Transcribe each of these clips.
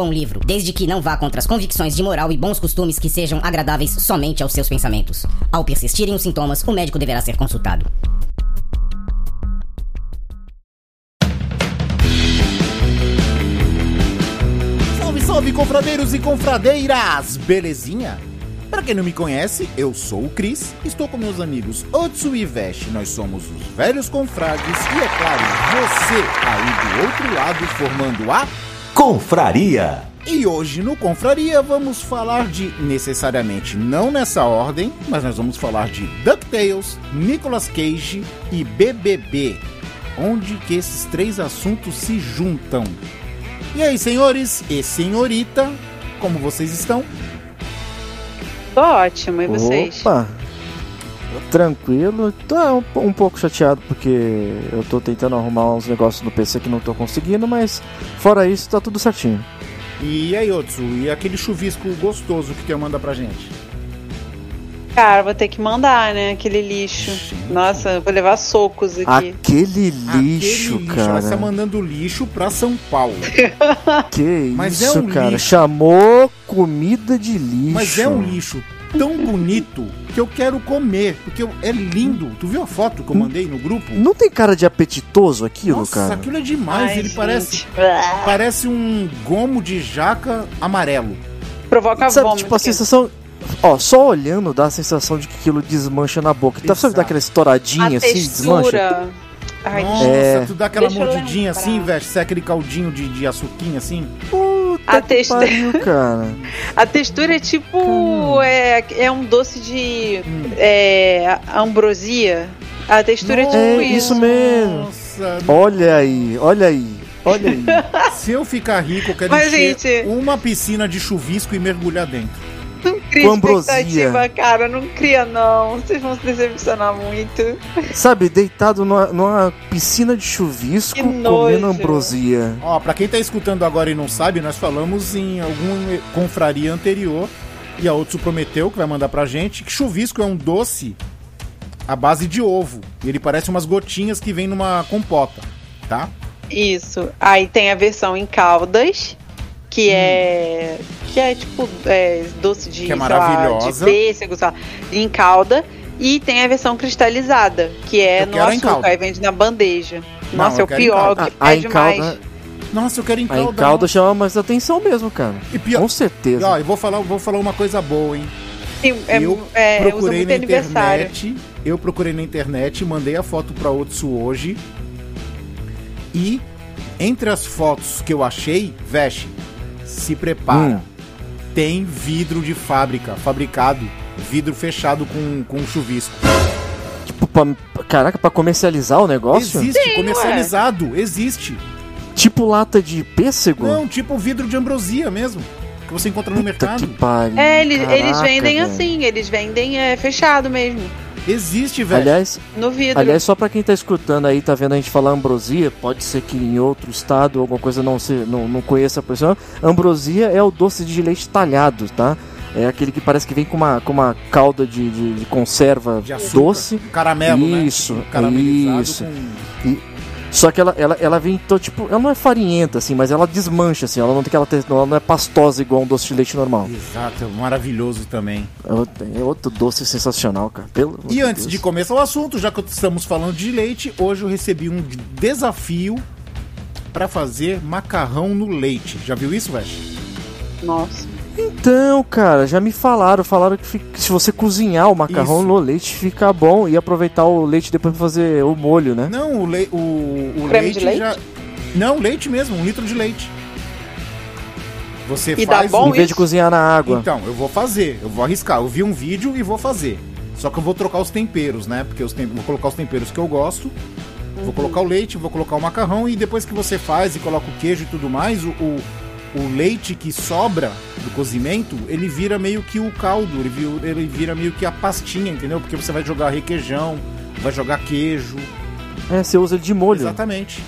bom livro, desde que não vá contra as convicções de moral e bons costumes que sejam agradáveis somente aos seus pensamentos. Ao persistirem os sintomas, o médico deverá ser consultado. Salve, salve, confradeiros e confradeiras! Belezinha? Pra quem não me conhece, eu sou o Cris, estou com meus amigos Otsu e Vesh, nós somos os velhos confrades e, é claro, você aí do outro lado formando a Confraria. E hoje no Confraria vamos falar de, necessariamente não nessa ordem, mas nós vamos falar de DuckTales, Nicolas Cage e BBB. Onde que esses três assuntos se juntam? E aí, senhores e senhorita, como vocês estão? Tô ótimo, e vocês? Opa! Tranquilo, tô um, um pouco chateado porque eu tô tentando arrumar uns negócios no PC que não tô conseguindo, mas fora isso tá tudo certinho. E aí, Otsu, e aquele chuvisco gostoso que tu ia mandar pra gente? Cara, vou ter que mandar, né? Aquele lixo. Nossa, vou levar socos aqui. Aquele lixo, Aquele cara. Ela está mandando lixo pra São Paulo. Que Mas é isso, um cara. lixo. Chamou comida de lixo. Mas é um lixo tão bonito que eu quero comer, porque é lindo. Tu viu a foto que eu mandei no grupo? Não tem cara de apetitoso aquilo, Nossa, cara? aquilo é demais. Ai, Ele gente. parece, parece um gomo de jaca amarelo. Provoca Sabe, vômito. tipo, a sensação. Ó, só olhando dá a sensação de que aquilo desmancha na boca. Tá, sabe daquela estouradinha a assim, desmancha? Ai, Nossa, É. tu dá aquela Deixa mordidinha assim, velho. Sai aquele caldinho de, de açuquinha assim. Puta A que textura- pariu, cara. A textura é tipo. É, é um doce de. Hum. É, ambrosia. A textura é tipo É, isso. isso mesmo. Nossa, Olha aí, olha aí, olha aí. se eu ficar rico, eu quero Mas, encher gente- uma piscina de chuvisco e mergular dentro. Não cria Com ambrosia. expectativa, cara. Não cria, não. Vocês vão se decepcionar muito. Sabe, deitado numa, numa piscina de chuvisco Que comendo nojo. ambrosia. Ó, pra quem tá escutando agora e não sabe, nós falamos em alguma confraria anterior e a Otsu prometeu que vai mandar pra gente que chuvisco é um doce à base de ovo. E ele parece umas gotinhas que vem numa compota, tá? Isso. Aí tem a versão em caldas, que é. Que é tipo é, doce de, Que é sei lá, maravilhosa. de pêssego, sei lá, em calda. E tem a versão cristalizada, que é Eu no açúcar, calda. aí vende na bandeja. Não, Nossa, eu é o pior, calda. que A, a mais. encalda, Nossa, eu quero em a calda. encalda chama mais atenção mesmo, cara. E pior, Com certeza. ó, eu vou falar, vou falar uma coisa boa, hein? Sim, é, eu é, procurei muito na aniversário. internet. Eu procurei na internet, mandei a foto pra Otsu hoje. E entre as fotos que eu achei, Veste, se prepara. Hum. Tem vidro de fábrica, fabricado, vidro fechado com, com chuvisco. Tipo, pra, caraca, pra comercializar o negócio? Existe, comercializado, existe. Tipo lata de pêssego? Não, tipo vidro de ambrosia mesmo, que você encontra no Puta mercado. que pariu. É, eles, eles Caraca, vendem velho. assim, eles vendem é, fechado mesmo, Existe, velho. Aliás, no vidro. aliás, só pra quem tá escutando aí, tá vendo a gente falar ambrosia, pode ser que em outro estado alguma coisa não, se, não, não conheça a pessoa. Ambrosia é o doce de leite talhado, tá? É aquele que parece que vem com uma, com uma calda de, de, de conserva de açúcar, doce. caramelo, né? Isso, Tipo, caramelizado isso. com Só que ela, ela, ela vem, então, tipo, ela não é farinhenta, assim, mas ela desmancha, assim, ela não tem aquela ela não é pastosa igual um doce de leite normal. Exato, maravilhoso também. É outro, é outro doce sensacional, cara. Pelo E antes Deus. de começar o assunto, já que estamos falando de leite, hoje eu recebi um desafio para fazer macarrão no leite. Já viu isso, velho? Nossa. Então, cara, já me falaram, falaram que, fica- que se você cozinhar o macarrão Isso. no leite fica bom e aproveitar o leite depois pra fazer o molho, né? Não, o, le o, o Creme leite, de leite? já. Não, leite mesmo, um litro de leite. Você E dá faz bom um... em vez de cozinhar na água. Então, eu vou fazer, eu vou arriscar. Eu vi um vídeo e vou fazer. Só que eu vou trocar os temperos, né? Porque os tem... vou colocar os temperos que eu gosto. Vou colocar o leite, vou colocar o macarrão e depois que você faz e coloca o queijo e tudo mais, o, o, o leite que sobra do cozimento, ele vira meio que o caldo, ele vira, ele vira meio que a pastinha, entendeu? Porque você vai jogar requeijão, vai jogar queijo. É, você usa ele de molho. Exatamente.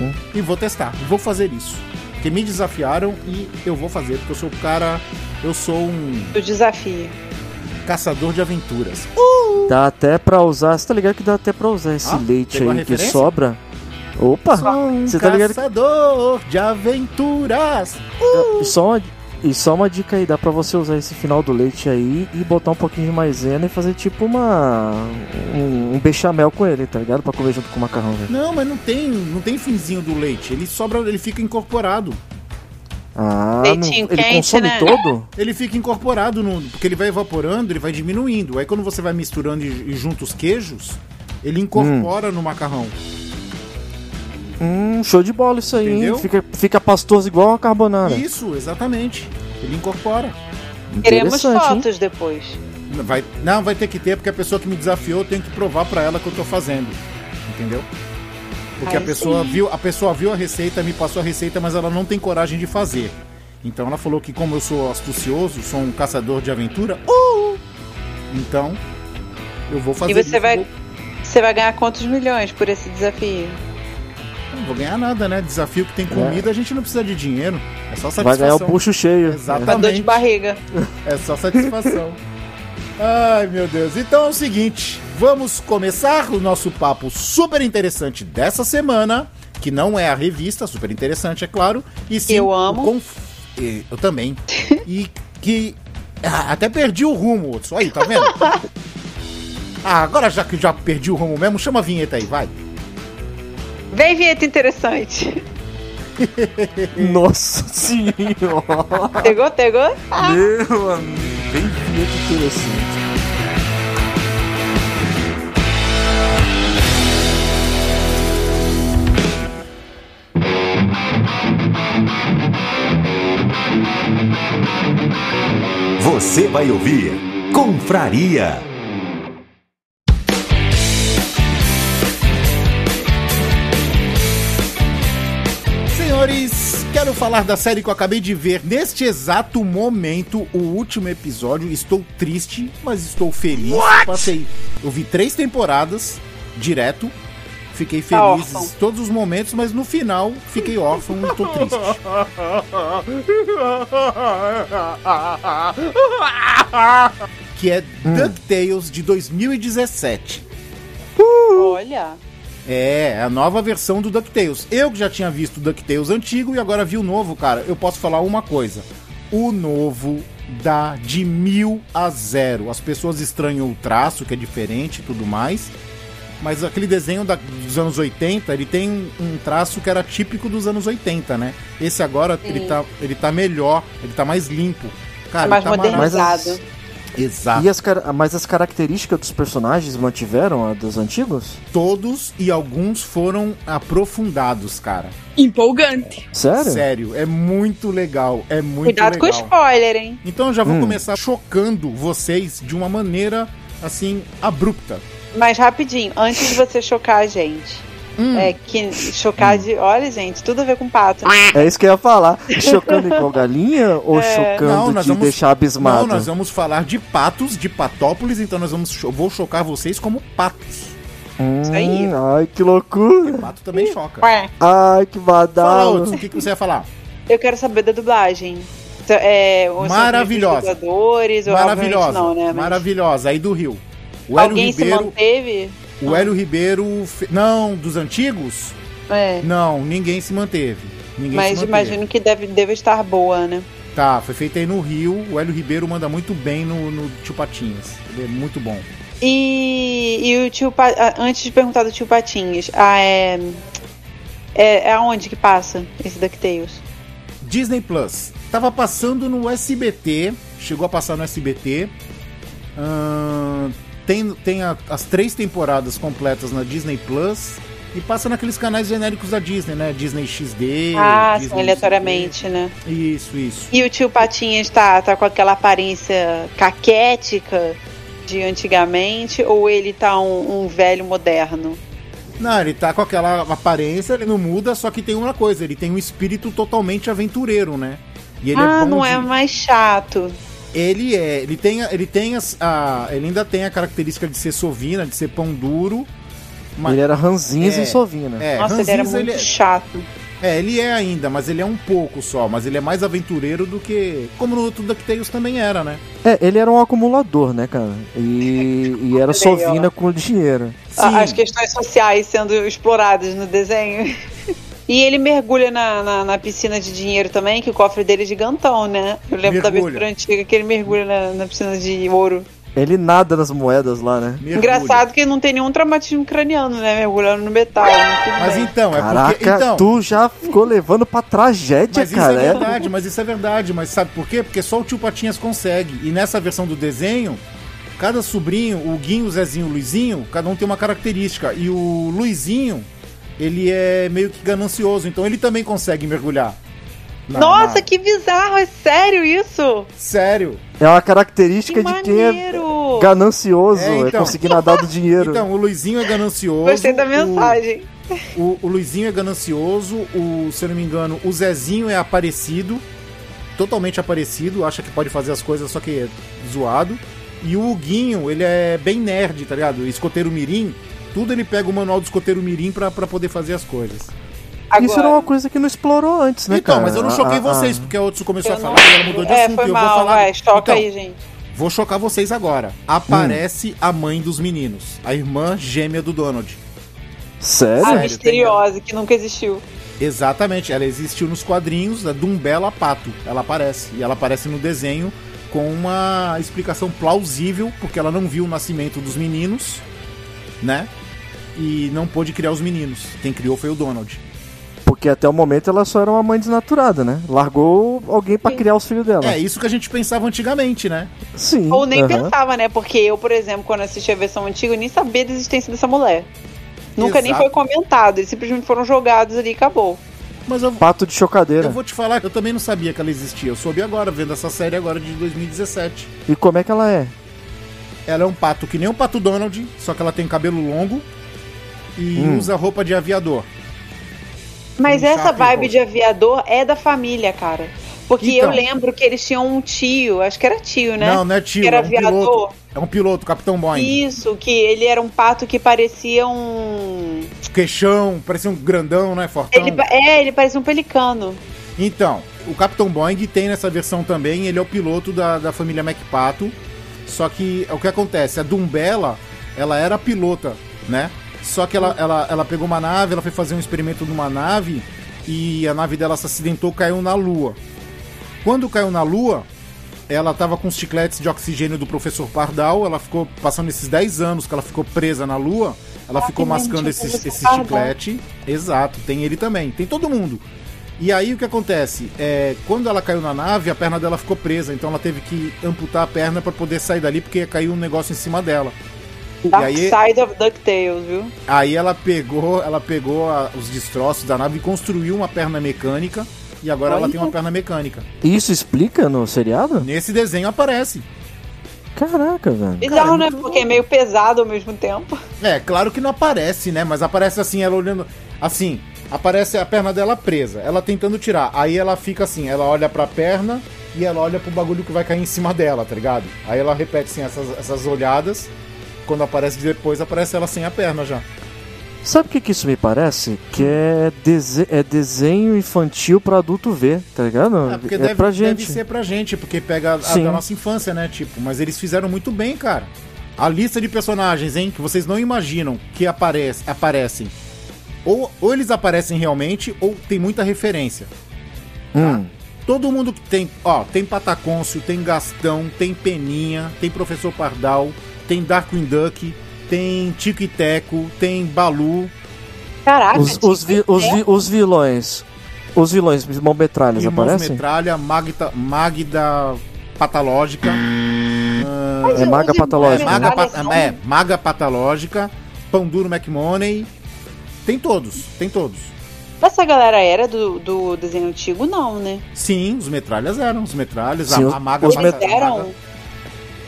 Hum. E vou testar, vou fazer isso. Porque me desafiaram e eu vou fazer, porque eu sou o cara. Eu sou um Do desafio. caçador de aventuras. Dá até pra usar. Você tá ligado que dá até pra usar esse Ah, leite aí que sobra? Opa! Sou um Você tá ligado caçador de aventuras. E só, uma, e só uma dica aí, dá pra você usar esse final do leite aí e botar um pouquinho de maisena e fazer tipo uma. um, um bechamel com ele, tá ligado? Pra comer junto com o macarrão, velho. Não, mas não tem, não tem finzinho do leite. Ele sobra, ele fica incorporado. Ah, não, ele quente, consome né? todo? Ele fica incorporado no, porque ele vai evaporando, ele vai diminuindo. Aí quando você vai misturando e, e junta os queijos, ele incorpora no macarrão. Hum, show de bola isso aí, Entendeu? hein? Fica, fica pastoso igual a carbonara. Isso, exatamente. Ele incorpora. Queremos Interessante, hein? fotos depois. Vai, não, vai ter que ter, porque a pessoa que me desafiou eu tenho que provar pra ela que eu tô fazendo. Entendeu? Porque a Aí pessoa sim. viu, a pessoa viu a receita, me passou a receita, mas ela não tem coragem de fazer. Então ela falou que como eu sou astucioso, sou um caçador de aventura, uh! então eu vou fazer E você isso, vai, vou- você vai ganhar quantos milhões por esse desafio? Não vou ganhar nada, né? Desafio que tem comida, a gente não precisa de dinheiro. É só Vai ganhar satisfação. o bucho cheio. Exatamente. Pra dor de barriga. É só satisfação. Ai, meu Deus. Então é o seguinte, vamos começar o nosso papo super interessante dessa semana, que não é a revista, super interessante, é claro, e sim Eu amo. conf- Eu também. e que ah, até perdi o rumo, outro. Aí, tá vendo? ah, agora já que já perdi o rumo mesmo, chama a vinheta aí, vai. Vem, vinheta interessante. Nossa senhora! Pegou, pegou? Meu amigo, bem vinheta interessante. Você vai ouvir Confraria. Senhores, quero falar da série que eu acabei de ver neste exato momento, o último episódio. Estou triste, mas estou feliz. Passei, eu vi três temporadas direto. Fiquei Tá feliz órfão. em todos os momentos, mas no final fiquei órfão e tô triste. Que é DuckTales de 2017. Olha. É, a nova versão do DuckTales. Eu que já tinha visto o DuckTales antigo e agora vi o novo, cara. Eu posso falar uma coisa. O novo dá de mil a zero. As pessoas estranham o traço, que é diferente e tudo mais. Mas aquele desenho da- dos anos 80, ele tem um, traço que era típico dos anos 80, né? Esse agora, ele tá, ele tá melhor, ele tá mais limpo. Cara, É mais tá modernizado. Exato. e as, mas as características dos personagens mantiveram a dos antigos? Todos e alguns foram aprofundados, cara. Empolgante. Sério? Sério, é muito legal, é muito Cuidado com o legal. spoiler, hein? Então eu já vou Hum. começar chocando vocês de uma maneira assim abrupta. Mas rapidinho, antes de você chocar a gente. Hum. É que chocar de. Olha, gente, tudo a ver com pato. É isso que eu ia falar. Chocando igual galinha ou chocando É. Não, nós de vamos- deixar abismado? Não, nós vamos falar de patos, de patópolis, então nós vamos cho- vou chocar vocês como patos. Hum, Isso aí. Ai, que loucura. Pato também choca. Ué, Ai, que badalo. Hudson, o que, que você ia falar? eu quero saber da dublagem. Então, É, os Maravilhosa. dubladores, Maravilhosa, não, né? Mas maravilhosa, aí do Rio. O Hélio Alguém se Ribeiro, manteve? O Hélio Ribeiro, fe- não, dos antigos? É. Não, ninguém se manteve. Ninguém Mas se manteve. imagino que deve, deve estar boa, né? Tá, foi feito aí no Rio. O Hélio Ribeiro manda muito bem no, no Tio Patinhas. Ele é muito bom. E, e o tio Pa- ah, antes de perguntar do tio Patinhas, ah, é, é, é aonde que passa esse DuckTales? Disney Plus. Tava passando no SBT. Chegou a passar no SBT. Ahn, tem tem a- as três temporadas completas na Disney Plus. E passa naqueles canais genéricos da Disney, né? Disney XD. Ah, Disney sim, aleatoriamente, né? Isso, isso. E o tio Patinhas tá, tá com aquela aparência caquética de antigamente, ou ele tá um, um velho moderno? Não, ele tá com aquela aparência, ele não muda, só que tem uma coisa, ele tem um espírito totalmente aventureiro, né? Ele ah, é não de- é mais chato. Ele é, ele tem, a- ele tem as, a, ele ainda tem a característica de ser sovina, de ser pão duro. mas- Ele era ranzinhas É, e sovina. É, Nossa, ele era ranzinza, muito ele é- chato. É, ele é ainda, mas ele é um pouco só, mas ele é mais aventureiro do que. Como no outro DuckTales também era, né? É, ele era um acumulador, né, cara? E, e era sovina com dinheiro. A- As questões sociais sendo exploradas no desenho. E ele mergulha na, na, na piscina de dinheiro também, que o cofre dele é gigantão, né? Eu lembro da Mergulha. abertura antiga que ele mergulha na, na piscina de ouro. Ele nada nas moedas lá, né? Mergulha. Engraçado que não tem nenhum traumatismo craniano, né? Mergulhando no metal. né? Mas bem. então, é Caraca, porque. Então, tu já ficou levando pra tragédia, Mas isso cara. é verdade, mas isso é verdade. Mas sabe por quê? Porque só o tio Patinhas consegue. E nessa versão do desenho, cada sobrinho, o Guinho, o Zezinho, o Luizinho, cada um tem uma característica. E o Luizinho, ele é meio que ganancioso, então ele também consegue mergulhar. Na- Nossa, na- que bizarro! É sério isso? Sério. É uma característica Que de quem é ganancioso, É, é, então. conseguir nadar do dinheiro. Então, o Luizinho é ganancioso. Gostei da o- mensagem. O, o Luizinho é ganancioso, o, se eu não me engano, o Zezinho é aparecido, totalmente aparecido, acha que pode fazer as coisas, só que é zoado. E o Huguinho, ele é bem nerd, tá ligado? Escoteiro Mirim, tudo ele pega o manual do escoteiro Mirim pra, pra poder fazer as coisas. Isso era uma coisa que não explorou antes, né, então, cara? mas eu não choquei A- a- vocês, porque a Otsu começou a não- falar e ela mudou de É, assunto. foi e eu mal, vou falar. vai, toca Então, aí, gente. Vou chocar vocês agora. Aparece a mãe dos meninos, a irmã gêmea do Donald. Sério? A Sério, misteriosa, que nunca existiu. Exatamente, ela existiu nos quadrinhos, a Dumbela Pato. Ela aparece. E ela aparece no desenho com uma explicação plausível, porque ela não viu o nascimento dos meninos, né? E não pôde criar os meninos. Quem criou foi o Donald. Porque até o momento ela só era uma mãe desnaturada, né? Largou alguém pra criar os filhos dela. É isso que a gente pensava antigamente, né? Sim. Ou nem aham. pensava, né? Porque eu, por exemplo, quando assisti a versão antiga, eu nem sabia da existência dessa mulher. Nunca nem Exato. foi comentado, eles simplesmente foram jogados ali e acabou. Mas eu, Pato de chocadeira. eu vou te falar que eu também não sabia que ela existia. Eu soube agora, vendo essa série agora de 2017. E como é que ela é? Ela é um pato que nem um pato Donald, só que ela tem cabelo longo e Hum. usa roupa de aviador. Mas Um essa vibe de aviador é da família, cara. Porque Então. eu lembro que eles tinham um tio, acho que era tio, né? Não, não é tio, Que era é um piloto. aviador. É um piloto, Capitão Boeing. Isso, que ele era um pato que parecia um. Queixão, parecia um grandão, né? Fortão. Ele, é, ele parecia um pelicano. Então, o Capitão Boeing tem nessa versão também, ele é o piloto da, da família MacPato. Só que o que acontece? A Dumbella, ela era pilota, né? Só que ela, ela, ela pegou uma nave, ela foi fazer um experimento numa nave e a nave dela se acidentou, caiu na Lua. Quando caiu na Lua, ela tava com os chicletes de oxigênio do professor Pardal, ela ficou passando esses 10 anos que ela ficou presa na Lua, ela ficou tem mesmo, mascando esse, esse Pardal. chiclete. Exato, tem ele também, tem todo mundo. E aí o que acontece? É, quando ela caiu na nave, a perna dela ficou presa, então ela teve que amputar a perna para poder sair dali porque ia cair um negócio em cima dela. Dark aí- Side of DuckTales, viu? Aí ela pegou, ela pegou a- os destroços da nave e construiu uma perna mecânica e agora ela Olha. tem uma perna mecânica. Isso explica no seriado? Nesse desenho aparece. Caraca, velho. Bizarro, Cara, né? Porque é meio pesado ao mesmo tempo. É, claro que não aparece, né? Mas aparece assim, ela olhando. Assim, aparece a perna dela presa, ela tentando tirar. Aí ela fica assim, ela olha pra perna e ela olha pro bagulho que vai cair em cima dela, tá ligado? Aí ela repete assim essas, essas olhadas. Quando aparece depois, aparece ela sem a perna já. Sabe o que, que isso me parece? Que é, dese- é desenho infantil pra adulto ver, tá ligado? É, porque é deve, pra deve gente. ser pra gente, porque pega a, a da nossa infância, né? Tipo, mas eles fizeram muito bem, cara. A lista de personagens, hein, que vocês não imaginam que aparece, aparecem. Ou, ou eles aparecem realmente, ou tem muita referência. Hum. Todo mundo que tem, ó, tem Patacôncio, tem Gastão, tem Peninha, tem Professor Pardal, tem Darkwing Duck, tem Tico e Teco, tem Balu, Caraca, Os, os, vi- os, é- vi- os vilões. Os vilões, irmão metralhas, Irmãos aparecem? Metralha, Magda, Magda Patológica, Mas É maga irmãos patológica, Maga, Metralha pa- são- é, Maga Patológica, Pão Duro McMoney Tem todos, tem todos. Essa galera era do, do desenho antigo, não, né? Sim, os metralhas eram, os metralhas, Sim, a, a maga os passa- Eles a maga- eram.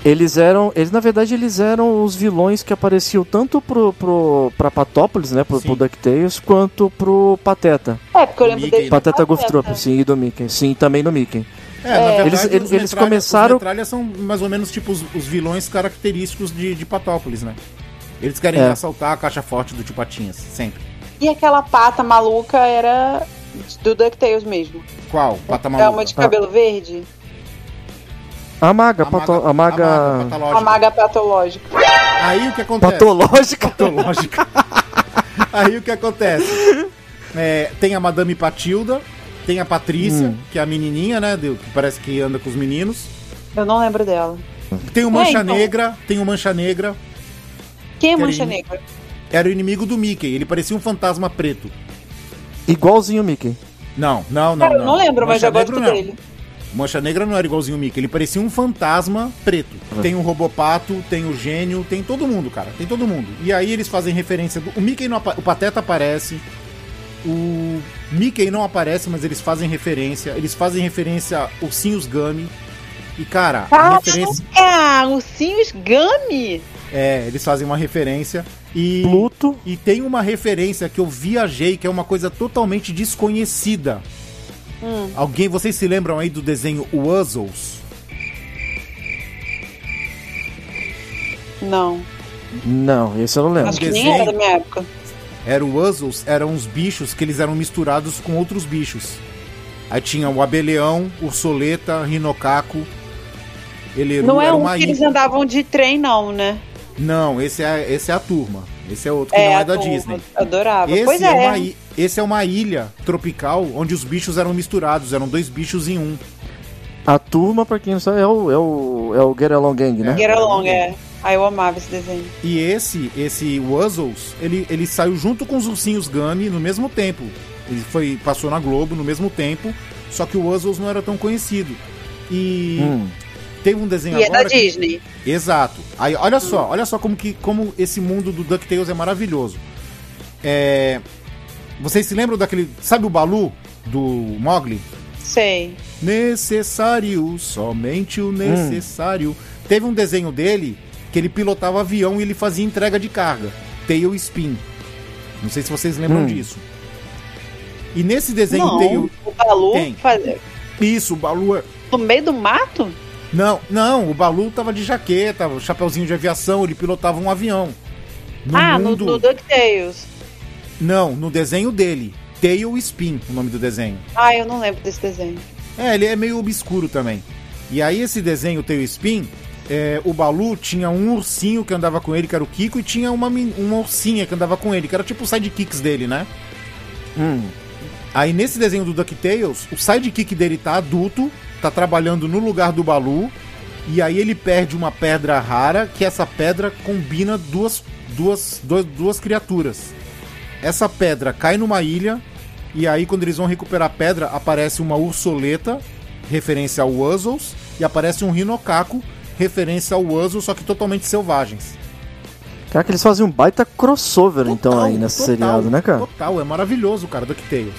Eles eram. Eles, na verdade, eles eram os vilões que apareciam tanto pro, pro, pra Patópolis, né? Pro, Sim. pro DuckTales, quanto pro Pateta. É, porque eu lembro Mickey, deles. né? Pateta Troop, sim, e do Mickey. Sim, também no Mickey. É, na verdade, Eles- eles- eles começaram- Os metralhas são mais ou menos tipo os, os vilões característicos de, de Patópolis, né? Eles querem É. assaltar a caixa forte do Tio Patinhas, sempre. E aquela pata maluca era do DuckTales mesmo. Qual? Pata É maluca. uma de cabelo verde? A maga, A pato- maga, a maga, a maga patológica. A maga patológica. Aí o que acontece? patológica. patológica. Aí o que acontece? É, tem a Madame Patilda, tem a Patrícia, Hum. que é a menininha, né? que parece que anda com os meninos. Eu não lembro dela. Tem o Mancha É, então. Negra, tem o Mancha Negra. Quem é Querem- Mancha Negra? Era o inimigo do Mickey, ele parecia um fantasma preto. Igualzinho o Mickey. Não, não, não. Cara, eu não lembro, mas eu gosto não. dele. Mancha Negra não era igualzinho o Mickey, ele parecia um fantasma preto. Tem o Robopato, tem o Gênio, tem todo mundo, cara, tem todo mundo. E aí eles fazem referência. Do... O Mickey não apa... O Pateta aparece. O Mickey não aparece, mas eles fazem referência. Eles fazem referência a Ursinhos Gummy. E, cara, a referência. Ah, ursinhos Gummy! É, eles fazem uma referência. E. Pluto. E tem uma referência que eu viajei, que é uma coisa totalmente desconhecida. Hum. Alguém, vocês se lembram aí do desenho Wuzzles? Não. Não, esse eu não lembro. Acho que nem era da minha época. Era o Wuzzles, eram uns bichos que eles eram misturados com outros bichos. Aí tinha o abelhão, ursoleta, rinocaco, eleru, Não é era um uma que eles andavam de trem, não, né? Não, esse é, esse é a turma. Esse é outro que É, não é da turma. Disney. Adorava. Esse pois é, é. uma, esse é uma ilha tropical onde os bichos eram misturados, eram dois bichos em um. A turma, pra quem não sabe, é o, é o, é o Get Along Gang, né? Get Along, é. Aí eu amava esse desenho. E esse, esse Wuzzles, ele, ele saiu junto com os ursinhos Gummy no mesmo tempo. Ele foi, passou na Globo no mesmo tempo, só que o Wuzzles não era tão conhecido. E Hum. Teve um desenho E é agora. da que- Disney. Exato. Aí, olha só, olha só como, que, como esse mundo do DuckTales é maravilhoso. É, Vocês se lembram daquele. Sabe o Balu do Mogli? Sei. Necessário, somente o necessário. Teve um desenho dele que ele pilotava avião e ele fazia entrega de carga. Tail Spin. Não sei se vocês lembram Hum. disso. E nesse desenho não, Tail. o Balu Tem. faz... Isso, o Balu. é- no meio do mato? Não, não, o Balu tava de jaqueta, chapeuzinho de aviação, ele pilotava um avião. No ah, mundo... no, no DuckTales. Não, no desenho dele. Tail Spin, o nome do desenho. Ah, eu não lembro desse desenho. É, ele é meio obscuro também. E aí esse desenho, Tail Spin, é, o Balu tinha um ursinho que andava com ele, que era o Kiko, e tinha uma, uma ursinha que andava com ele, que era tipo o sidekicks dele, né? Hum. Aí nesse desenho do DuckTales, o sidekick dele tá adulto, tá trabalhando no lugar do Balu, e aí ele perde uma pedra rara, que essa pedra combina duas, duas, duas, duas criaturas. Essa pedra cai numa ilha, e aí quando eles vão recuperar a pedra, aparece uma ursoleta, referência ao Wuzzles, e aparece um rinocaco, referência ao Wuzzle, só que totalmente selvagens. Cara, que eles fazem um baita crossover, então, Total, aí, nesse total, seriado, né, cara? Total, é maravilhoso, cara, DuckTales.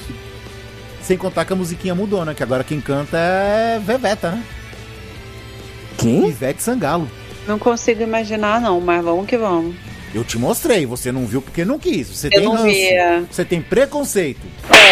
Sem contar que a musiquinha mudou, né? Que agora quem canta é Veveta, né? Quem? Ivete Sangalo. Não consigo imaginar, não, mas vamos que vamos. Eu te mostrei, você não viu porque não quis. Você Eu tem não ranço. vi, é. Você tem preconceito.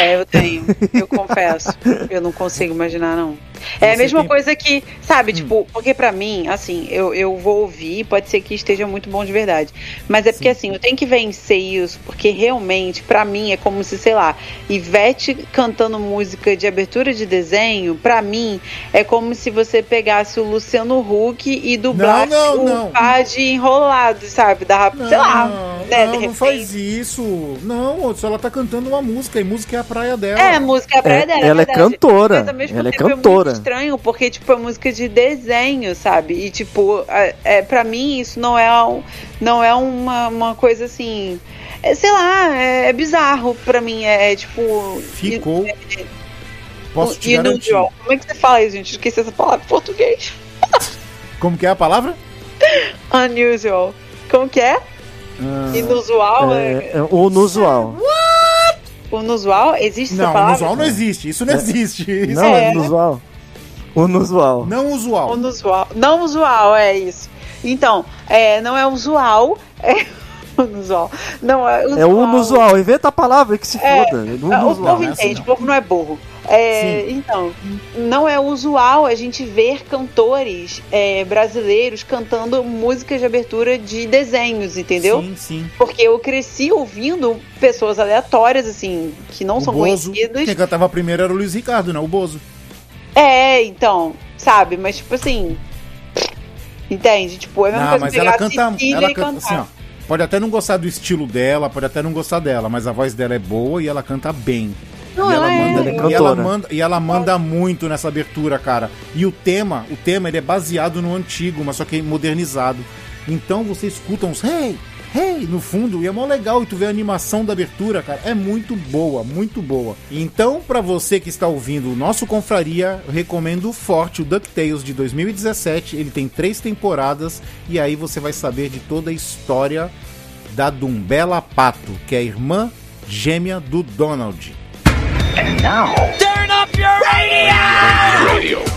É, eu tenho. Eu confesso. Eu não consigo imaginar, não. É a mesma tem- Hum. coisa que, sabe, tipo, porque pra mim, assim, eu, eu vou ouvir, pode ser que esteja muito bom de verdade. Mas é porque, assim, eu tenho que vencer isso, porque realmente, pra mim, é como se, sei lá, Ivete cantando música de abertura de desenho, pra mim, é como se você pegasse o Luciano Huck e dublasse Não, não, o não. Pad enrolado, sabe? Da, Não, sei lá, né, não, de não repente. faz isso. Não, só ela tá cantando uma música, e música é a praia dela. É, a música é a praia É, dela. ela é verdade. cantora, ela é tempo cantora. Muito estranho, porque, tipo, é música de desenho, sabe? E, tipo, é, é, pra mim isso não é, um- não é uma, uma coisa assim. é, sei lá, é, é bizarro pra mim. É, é, tipo. Ficou. Posso te garantir. João. Como é que você fala isso, gente? Esqueci essa palavra em português. Como que é a palavra? Unusual. Como que é? Ah, Inusual? É, é o inusual. Inusual? Existe essa Não, palavra? inusual não existe. Isso não existe. Isso Não, é É. inusual. Inusual. não usual. Inusual. Não usual, é isso. Então, é, não é usual. É inusual. Não é usual. É o inusual. Inventa a palavra que se É, foda. É Ah, O povo é entende, não. o povo não é burro. É, então, não é usual a gente ver cantores é, brasileiros cantando músicas de abertura de desenhos, entendeu? Sim, sim. Porque eu cresci ouvindo pessoas aleatórias, assim, que não o são Bozo. conhecidas. Quem cantava primeiro era o Luiz Ricardo, né? O Bozo. É, então, sabe? Mas, tipo assim. Entende? Tipo, é a mesma Não, coisa mas que ela canta. Ela e canta cantar. assim, ó. Pode até não gostar do estilo dela, pode até não gostar dela, mas a voz dela é boa e ela canta bem. Não, e ela é. manda, Ela é e ela manda e ela manda muito nessa abertura, cara. E o tema, o tema ele é baseado no antigo, mas só que modernizado. Então você escuta uns hey, hey no fundo e é mó legal e tu vê a animação da abertura, cara, é muito boa, muito boa. Então, pra você que está ouvindo o nosso Confraria, eu recomendo forte o DuckTales de 2017. Ele tem três temporadas e aí você vai saber de toda a história da Dumbela Pato, que é a irmã gêmea do Donald.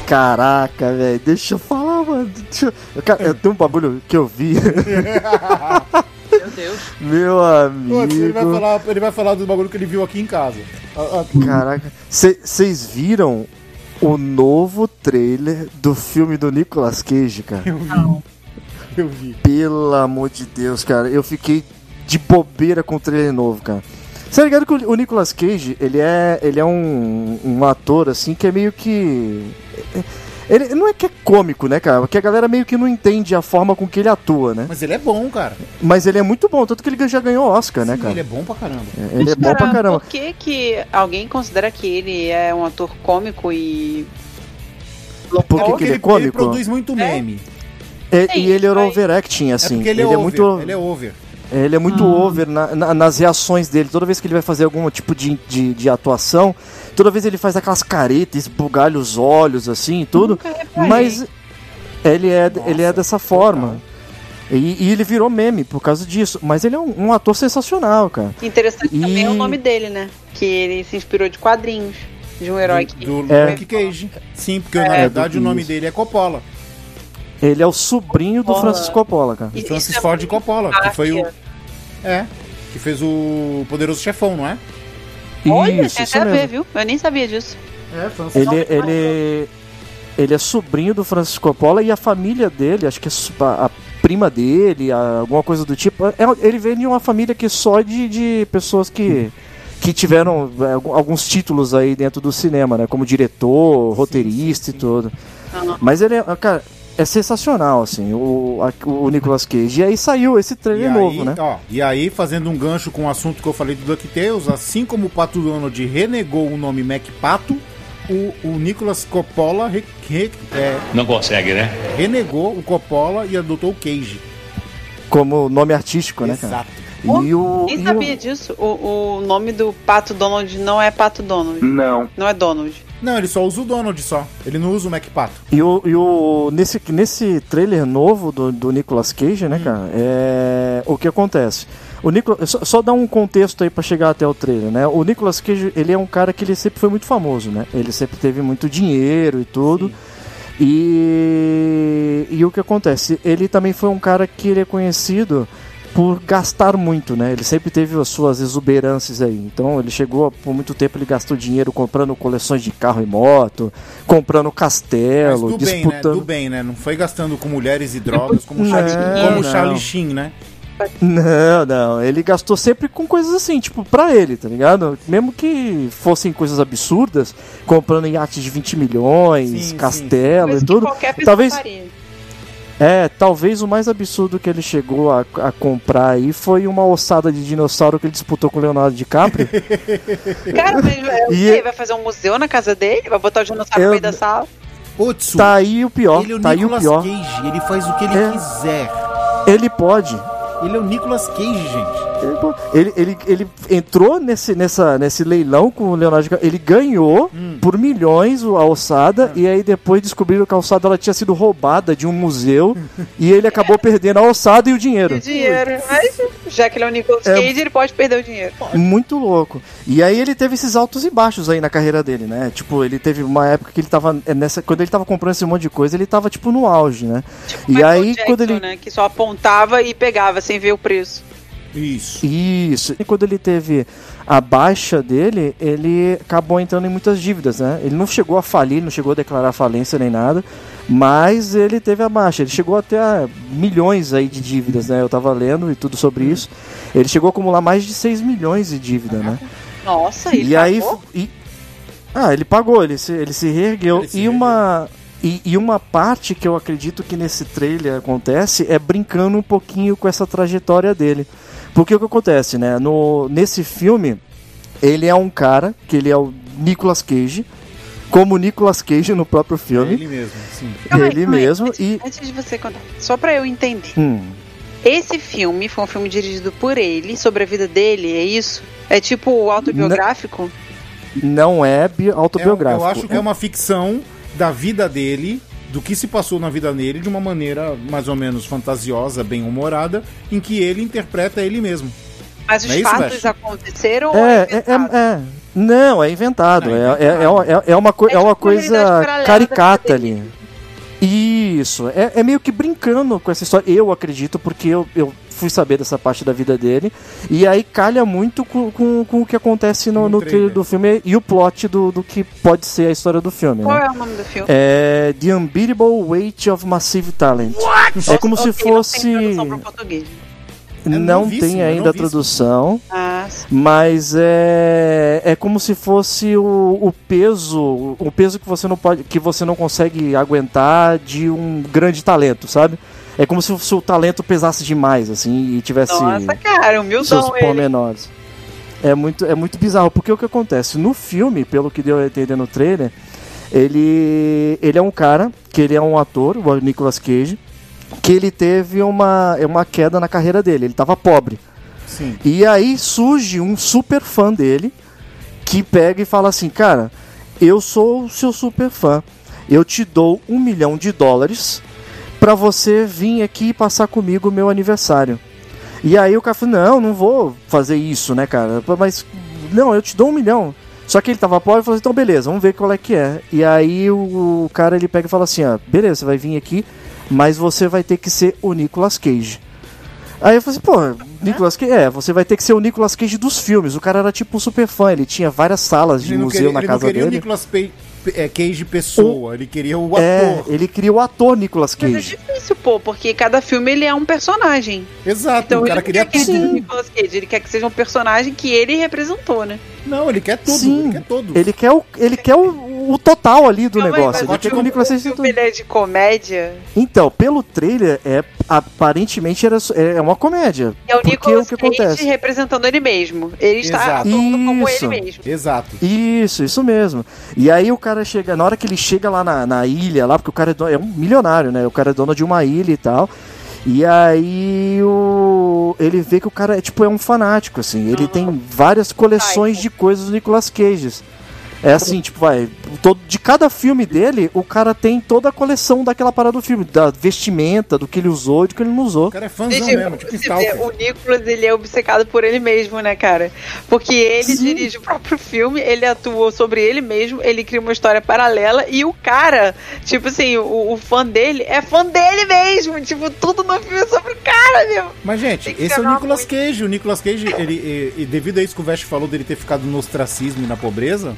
Caraca, velho. Deixa eu falar, mano. Deixa eu... eu- Cara, eu tenho um bagulho que eu vi. Meu Deus. Meu Putz, ele, vai amigo. falar, ele vai falar do bagulho que ele viu aqui em casa. Ah, ah, Caraca. Vocês viram o novo trailer do filme do Nicolas Cage, cara? eu vi. Eu vi. Pelo amor de Deus, cara. Eu fiquei de bobeira com o trailer novo, cara. Você tá ligado que o Nicolas Cage, ele é, ele é um, um ator, assim, que é meio que... Ele não é que é cômico, né, cara? Porque a galera meio que não entende a forma com que ele atua, né? Mas ele é bom, cara. Mas ele é muito bom, tanto que ele já ganhou Oscar, né, Sim, cara? ele é bom pra caramba. Ele é bom pra caramba. Por que, que alguém considera que ele é um ator cômico e. Por que, Porque que ele é ele cômico? produz muito meme. É, Sim, e ele é mas- overacting, É assim. porque ele é, ele é over. muito. Ele é over. Ele é muito over na- na- nas reações dele. Toda vez que ele vai fazer algum tipo de, de, de atuação, toda vez ele faz aquelas caretas, esbugalha os olhos, assim, e tudo. Mas ele é, ele é Nossa, dessa forma. E, e ele virou meme por causa disso. Mas ele é um, um ator sensacional, cara. Interessante E- também é o nome dele, né? Que ele se inspirou de quadrinhos. De um herói que. Do, do É. Luke Cage. Sim, porque na É, verdade do- o nome dele é Coppola. Ele é o sobrinho do Coppola. Francis Coppola, cara. Isso Francis é Ford Coppola, que foi o. É. Que fez o Poderoso Chefão, não é? Olha, Isso, tem isso até a ver, viu? Eu nem sabia disso. É, Francis Ele, ele, ele é sobrinho do Francis Coppola e a família dele, acho que é a, a prima dele, a- alguma coisa do tipo. é- ele vem de uma família que só de, de pessoas que, que tiveram é, alguns títulos aí dentro do cinema, né? Como diretor, roteirista sim, sim. e tudo. Mas ele é, cara, é sensacional, assim, o, a- o Nicolas Cage. E aí saiu esse E trailer aí, novo, né? ó, e aí, fazendo um gancho com o assunto que eu falei do DuckTales, assim como o Pato Donald renegou o nome Mac Pato, o, o Nicolas Coppola re- re- é, Não consegue, né? renegou o Coppola e adotou o Cage. Como nome artístico, né, cara? Exato. E o, Nem e o- sabia disso. O, o nome do Pato Donald não é Pato Donald. Não. Não é Donald. Não, ele só usa o Donald só. Ele não usa o Mac Pato. E o, e o nesse, nesse trailer novo do, do Nicolas Cage, né, cara? É, o que acontece? O Nicolas, só, só dar um contexto aí pra chegar até o trailer, né? O Nicolas Cage, ele é um cara que ele sempre foi muito famoso, né? Ele sempre teve muito dinheiro e tudo. E, e o que acontece? Ele também foi um cara que ele é conhecido por gastar muito, né? Ele sempre teve as suas exuberâncias aí. Então ele chegou por muito tempo ele gastou dinheiro comprando coleções de carro e moto, comprando Mas castelo, do bem, né? disputando. Do bem, né? Não foi gastando com mulheres e drogas como o Não, Charlie, como não. Charlie Sheen, né? Não, não. Ele gastou sempre com coisas assim, tipo, pra ele, tá ligado? Mesmo que fossem coisas absurdas, comprando iates de 20 milhões, Sim, castelo e tudo. qualquer pessoa Talvez, faria. É, talvez o mais absurdo que ele chegou a, a comprar aí foi uma ossada de dinossauro que ele disputou com o Leonardo DiCaprio. Cara, mas é, o E- quê? vai fazer um museu na casa dele? Vai botar o dinossauro Eu- no meio da sala? Otsu, tá aí o pior, ele é o tá aí o Nicolas pior. Cage. Ele faz o que ele É. quiser. Ele pode. Ele é o Nicolas Cage, gente. Ele, ele, ele, entrou nesse, nessa, nesse leilão com o Leonardo DiCaprio, ele ganhou Hum. por milhões o- a alçada e aí depois descobriram que a alçada ela tinha sido roubada de um museu e ele acabou perdendo a alçada e o dinheiro. O dinheiro. Mas já que ele é o Nicolas É. Cage, ele pode perder o dinheiro. Muito louco. E aí ele teve esses altos e baixos aí na carreira dele, né? Tipo, ele teve uma época que ele tava nessa quando ele tava comprando esse monte de coisa, ele tava tipo no auge, né? e Michael aí Jackson, quando ele né, que só apontava e pegava sem ver o preço. Isso. Isso. E quando ele teve a baixa dele, ele acabou entrando em muitas dívidas, né? Ele não chegou a falir, não chegou a declarar falência nem nada, mas ele teve a baixa. Ele chegou até a milhões aí de dívidas, né? Eu tava lendo e tudo sobre isso. Ele chegou a acumular mais de 6 milhões de dívida, né? Nossa, ele E aí. pagou? E, ah, ele pagou, ele se, ele se reergueu. Ele se e uma. E, e uma parte que eu acredito que nesse trailer acontece é brincando um pouquinho com essa trajetória dele. Porque o que acontece, né? No, nesse filme, ele é um cara, que ele é o Nicolas Cage, como o Nicolas Cage no próprio É filme. ele mesmo, sim. Calma ele calma mesmo Antes, e- antes de você contar, só pra eu entender. Hum, Esse filme foi um filme dirigido por ele, sobre a vida dele, é isso? É tipo autobiográfico? não é bi- É, autobiográfico. eu acho que é uma ficção da vida dele, do que se passou na vida dele, de uma maneira mais ou menos fantasiosa, bem humorada, em que ele interpreta ele mesmo. Mas os Não é isso, fatos aconteceram ou É, é é, inventado? é, é. Não, é inventado. Não, é é, é, inventado. é, é uma, coi- É é uma tipo coisa caricata ali. Isso, é, é meio que brincando com essa história. Eu acredito, porque eu, eu fui saber dessa parte da vida dele. E aí calha muito com, com, com o que acontece no, No no trailer. do filme e o plot do, do que pode ser a história do filme. Qual Né? é o nome do filme? É The Unbeatable Weight of Massive Talent. É como se Ok, não fosse. tem português. É Não novíssimo, tem é ainda a tradução. Ah, sim. Mas é, é como se fosse o, o peso, o peso que você não pode, que você não consegue aguentar de um grande talento, sabe? É como se o seu talento pesasse demais, assim, e tivesse Nossa, cara, seus ele. pormenores. É muito, é muito bizarro, porque o que acontece? No filme, pelo que deu a entender no trailer, ele, ele é um cara, que ele é um ator, o Nicolas Cage, que ele teve uma, uma queda na carreira dele, ele tava pobre. Sim. E aí surge um super fã dele que pega e fala assim, cara, eu sou o seu super fã. Eu te dou um milhão de dólares pra você vir aqui passar comigo o meu aniversário. E aí o cara falou, não, não vou fazer isso, né, cara? Mas, não, eu te dou um milhão. Só que ele tava pobre e falou assim, então beleza, vamos ver qual é que é. E aí o, o cara ele pega e fala assim, ó, beleza, você vai vir aqui, mas você vai ter que ser o Nicolas Cage. Aí eu falei assim, pô, Nicolas Cage, é, você vai ter que ser o Nicolas Cage dos filmes. O cara era tipo um super fã, ele tinha várias salas de museu queria, na casa queria o dele. Nicolas Pe- é, Cage pessoa, ele queria o É, ator. ele queria o ator Nicolas Mas é Cage. difícil, pô, porque cada filme ele é um personagem. Exato, Então o cara queria quer que tudo. Nicolas Cage, ele quer que seja um personagem que ele representou, né? Não, ele quer tudo, Sim, ele quer tudo. Ele quer o, ele quer o, o total ali do aí, negócio. mas ele quer que o filme- Nicolas Cage filme ele é de comédia. Então, pelo trailer, é aparentemente era, só- é uma comédia. É o porque Nicolas o que Cage acontece? representando ele mesmo. Ele está Exato. atuando como ele mesmo. Exato. Isso, isso mesmo. E aí o cara chega, na hora que ele chega lá na, na ilha, lá, porque o cara é, dono- é um milionário, né? O cara é dono de uma ilha e tal. E aí o, ele vê que o cara é tipo é um fanático, assim. Ele tem várias coleções de coisas do Nicolas Cage. É assim, tipo, vai. Todo, de cada filme dele, o cara tem toda a coleção daquela parada do filme, da vestimenta, do que ele usou e do que ele não usou. O cara é fãzão Gente, mesmo, tipo vê, o Nicolas, ele é obcecado por ele mesmo, né, cara? Porque ele Sim. dirige o próprio filme, ele atuou sobre ele mesmo, ele cria uma história paralela e o cara, tipo assim, o, o fã dele é fã dele mesmo. Tipo, tudo no filme é sobre o cara, meu. Mas, gente, esse é o Nicolas muito. Cage. O Nicolas Cage, ele, e, e devido a isso que o Vest falou dele ter ficado no ostracismo e na pobreza,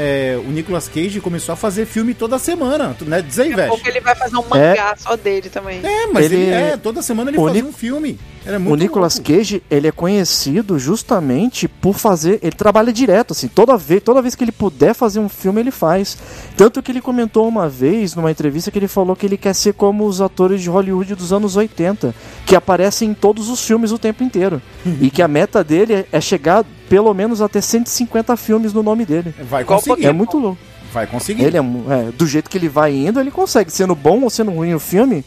é, o Nicolas Cage começou a fazer filme toda semana, né? Diz aí, Daqui a pouco ele vai fazer um mangá só dele também. É, mas ele, Ele- é, toda semana ele o Nic- um filme. Era muito O Nicolas louco. Cage, ele é conhecido justamente por fazer, ele trabalha direto assim, toda vez, toda vez que ele puder fazer um filme, ele faz. Tanto que ele comentou uma vez numa entrevista que ele falou que ele quer ser como os atores de Hollywood dos anos 80, que aparecem em todos os filmes o tempo inteiro. e que a meta dele é- é chegar pelo menos a ter 150 filmes no nome dele. Vai Igual conseguir. É muito louco. Vai conseguir. Ele é, é, do jeito que ele vai indo, ele consegue. Sendo bom ou sendo ruim o filme,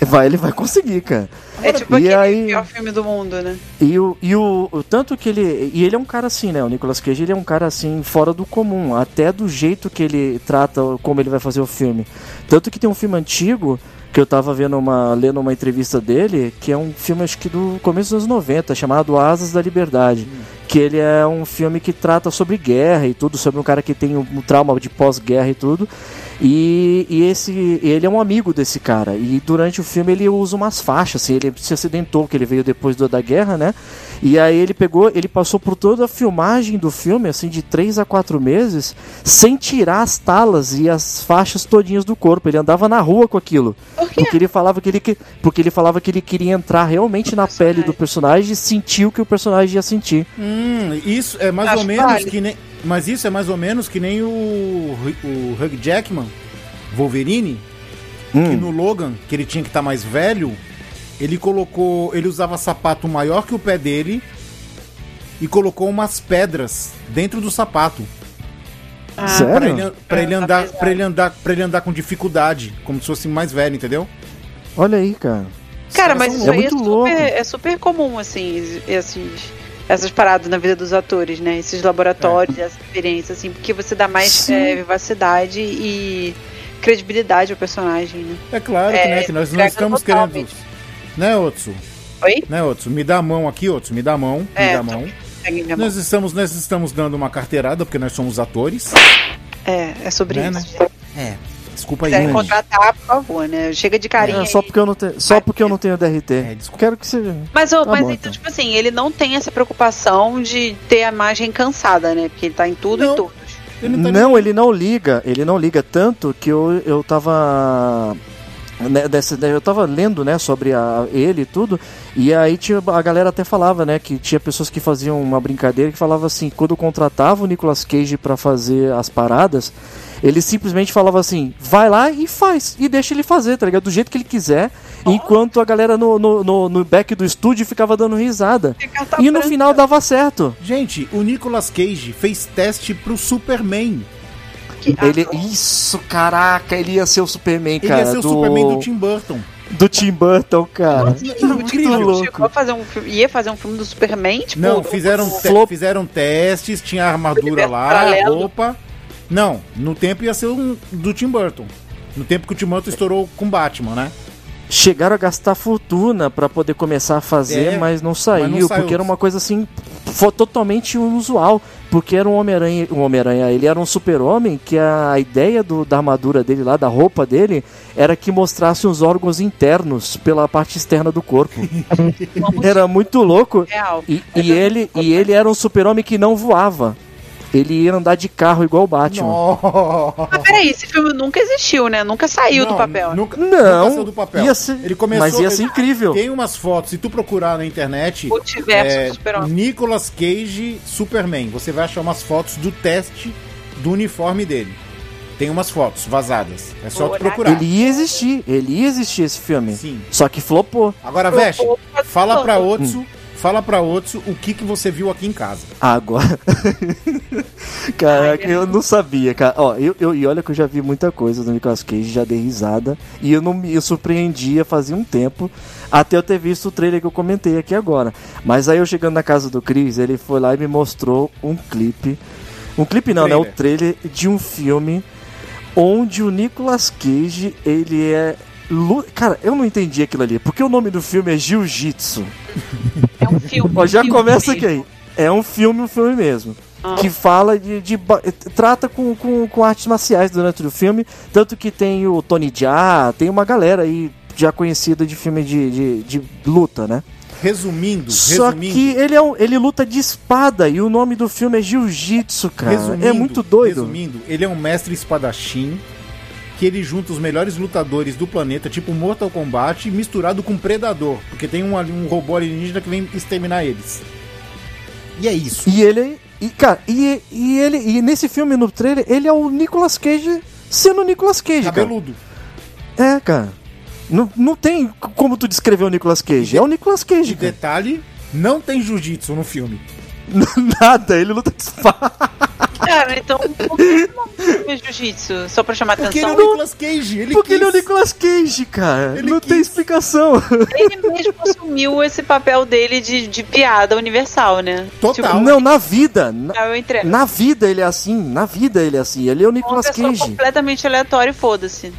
Vai, ele vai conseguir, cara. É tipo E aquele aí- pior filme do mundo, né? E o, e o, o tanto que ele. E ele é um cara assim, né? O Nicolas Cage ele é um cara assim, fora do comum. Até do jeito que ele trata como ele vai fazer o filme. Tanto que tem um filme antigo que eu tava vendo uma. lendo uma entrevista dele, que é um filme acho que do começo dos anos 90, chamado Asas da Liberdade. Que ele é um filme que trata sobre guerra e tudo, sobre um cara que tem um trauma de pós-guerra e tudo. E, e esse ele é um amigo desse cara. E durante o filme ele usa umas faixas, assim, ele se acidentou, que ele veio depois do- da guerra, né? E aí ele pegou, ele passou por toda a filmagem do filme, assim, de 3 a 4 meses, sem tirar as talas e as faixas todinhas do corpo. Ele andava na rua com aquilo. Por quê? Porque ele falava que ele, que- porque ele falava que ele queria entrar realmente na pele do personagem e sentir o que o personagem ia sentir. Hum, isso é mais Acho ou menos válido. que nem. Mas isso é mais ou menos que nem o, o Hugh Jackman, Wolverine, que Hum. no Logan, que ele tinha que estar mais velho, ele colocou. Ele usava sapato maior que o pé dele e colocou umas pedras dentro do sapato. Pra Sério? ele, pra ele É, andar, apesar. pra ele andar, para ele andar com dificuldade, como se fosse mais velho, entendeu? Olha aí, cara. Cara, mas isso aí é muito super, louco. é super comum, assim, esses, essas paradas na vida dos atores, né? Esses laboratórios, essa experiência, assim, porque você dá mais é, vivacidade e credibilidade ao personagem, né? É claro que, É, né, que nós não estamos totalmente. querendo. Né, Otsu? Oi? Né, Otsu? Me dá a mão aqui, Otsu. Me dá a mão. Me É, dá a mão. Nós estamos, nós estamos dando uma carteirada, porque nós somos atores. É, é sobre Né, isso. É. Desculpa aí, Quiser Andy. contratar, por favor, né? Chega de carinha. É, só porque eu não tenho, só porque eu não tenho DRT. É, desculpa. Quero que você Mas, ô, Tá mas bom, então, então. tipo assim, ele não tem essa preocupação de ter a imagem cansada, né? Porque ele tá em tudo Não. e todos. Ele tá Não, ele não liga, ele não liga tanto que eu, eu tava. né, dessa- eu tava lendo, né, sobre a- ele e tudo, e aí tinha, a galera até falava, né, que tinha pessoas que faziam uma brincadeira que falava assim, quando contratava o Nicolas Cage pra fazer as paradas, ele simplesmente falava assim, vai lá e faz, e deixa ele fazer, tá ligado? Do jeito que ele quiser, enquanto a galera no, no, no, no back do estúdio ficava dando risada. E no branca. final dava certo. Gente, o Nicolas Cage fez teste pro Superman. Que- Ele, isso, caraca, ele ia ser o Superman, Ele cara. ia ser o do... Superman do Tim Burton. do Tim Burton, cara. Nossa, Burton louco. fazer um ia fazer um filme do Superman, tipo, Não, fizeram, te- fizeram testes, tinha armadura lá, paralelo. roupa. Não, no tempo ia ser um do Tim Burton. No tempo que o Tim Burton estourou com Batman, né? Chegaram a gastar fortuna pra poder começar a fazer, É, mas não saiu, mas não saiu. porque era uma coisa assim, foi totalmente inusual. Porque era um Homem-Aranha, um Homem-Aranha, ele era um super-homem que a ideia do, da armadura dele lá, da roupa dele, era que mostrasse os órgãos internos pela parte externa do corpo. era muito louco. real. E, e ele, e ele era um super-homem que não voava. Ele ia andar de carro igual o Batman. Nossa. Mas peraí, esse filme nunca existiu, né? Nunca saiu do Não, papel. Nunca, Não, nunca saiu do papel. ia ser- Ele começou, mas ia ser ele- incrível. Tem umas fotos, se tu procurar na internet, Multiverso é, do Super-Homem. Nicolas Cage Superman. Você vai achar umas fotos do teste do uniforme dele. Tem umas fotos vazadas. É só tu procurar. Ele ia existir, ele ia existir esse filme. Sim. Só que flopou. Agora, Veste, fala pra Otsu, fala pra Otsu o que, que você viu aqui em casa. Agora. Caraca, eu não sabia, cara. Ó, eu, eu, e olha que eu já vi muita coisa do Nicolas Cage, já dei risada. E eu não me eu surpreendia fazia um tempo. Até eu ter visto o trailer que eu comentei aqui agora. Mas aí eu chegando na casa do Chris, ele foi lá e me mostrou um clipe. Um clipe não, né? O trailer de um filme onde o Nicolas Cage, ele é. Lu- Cara, eu não entendi aquilo ali. Porque o nome do filme é Jiu-Jitsu. É um filme. Ó, já filme começa mesmo. aqui aí. É um filme, um filme mesmo. Ah. Que fala de. de ba- trata com, com, com artes marciais durante o filme. Tanto que tem o Tony Jaa, tem uma galera aí já conhecida de filme de, de, de luta, né? Resumindo, Só resumindo, que ele, é um, ele luta de espada e o nome do filme é Jiu-Jitsu, cara. resumindo, é muito doido. Resumindo, ele é um mestre espadachim que ele junta os melhores lutadores do planeta, tipo Mortal Kombat, misturado com Predador, porque tem um, um robô alienígena que vem exterminar eles. E é isso. E ele. E, cara, e, e ele. E nesse filme, no trailer, ele é o Nicolas Cage sendo o Nicolas Cage, cara. Cabeludo. É, cara. Não, não tem como tu descrever o Nicolas Cage. É o Nicolas Cage, cara. detalhe, não tem jiu-jitsu no filme. Nada, ele luta de espada. Cara, então por que não filme jiu-jitsu? Só pra chamar Porque ele é o atenção? Nicolas Cage. Ele Porque ele é o quis. Nicolas Cage, cara. Ele não tem quis. explicação. Ele mesmo assumiu esse papel dele de, de piada universal, né? Total. Não, na vida. Na, Tipo, eu entrego. na vida ele é assim. Na vida ele é assim. Ele é o Uma Nicolas pessoa Cage. completamente aleatória e foda-se.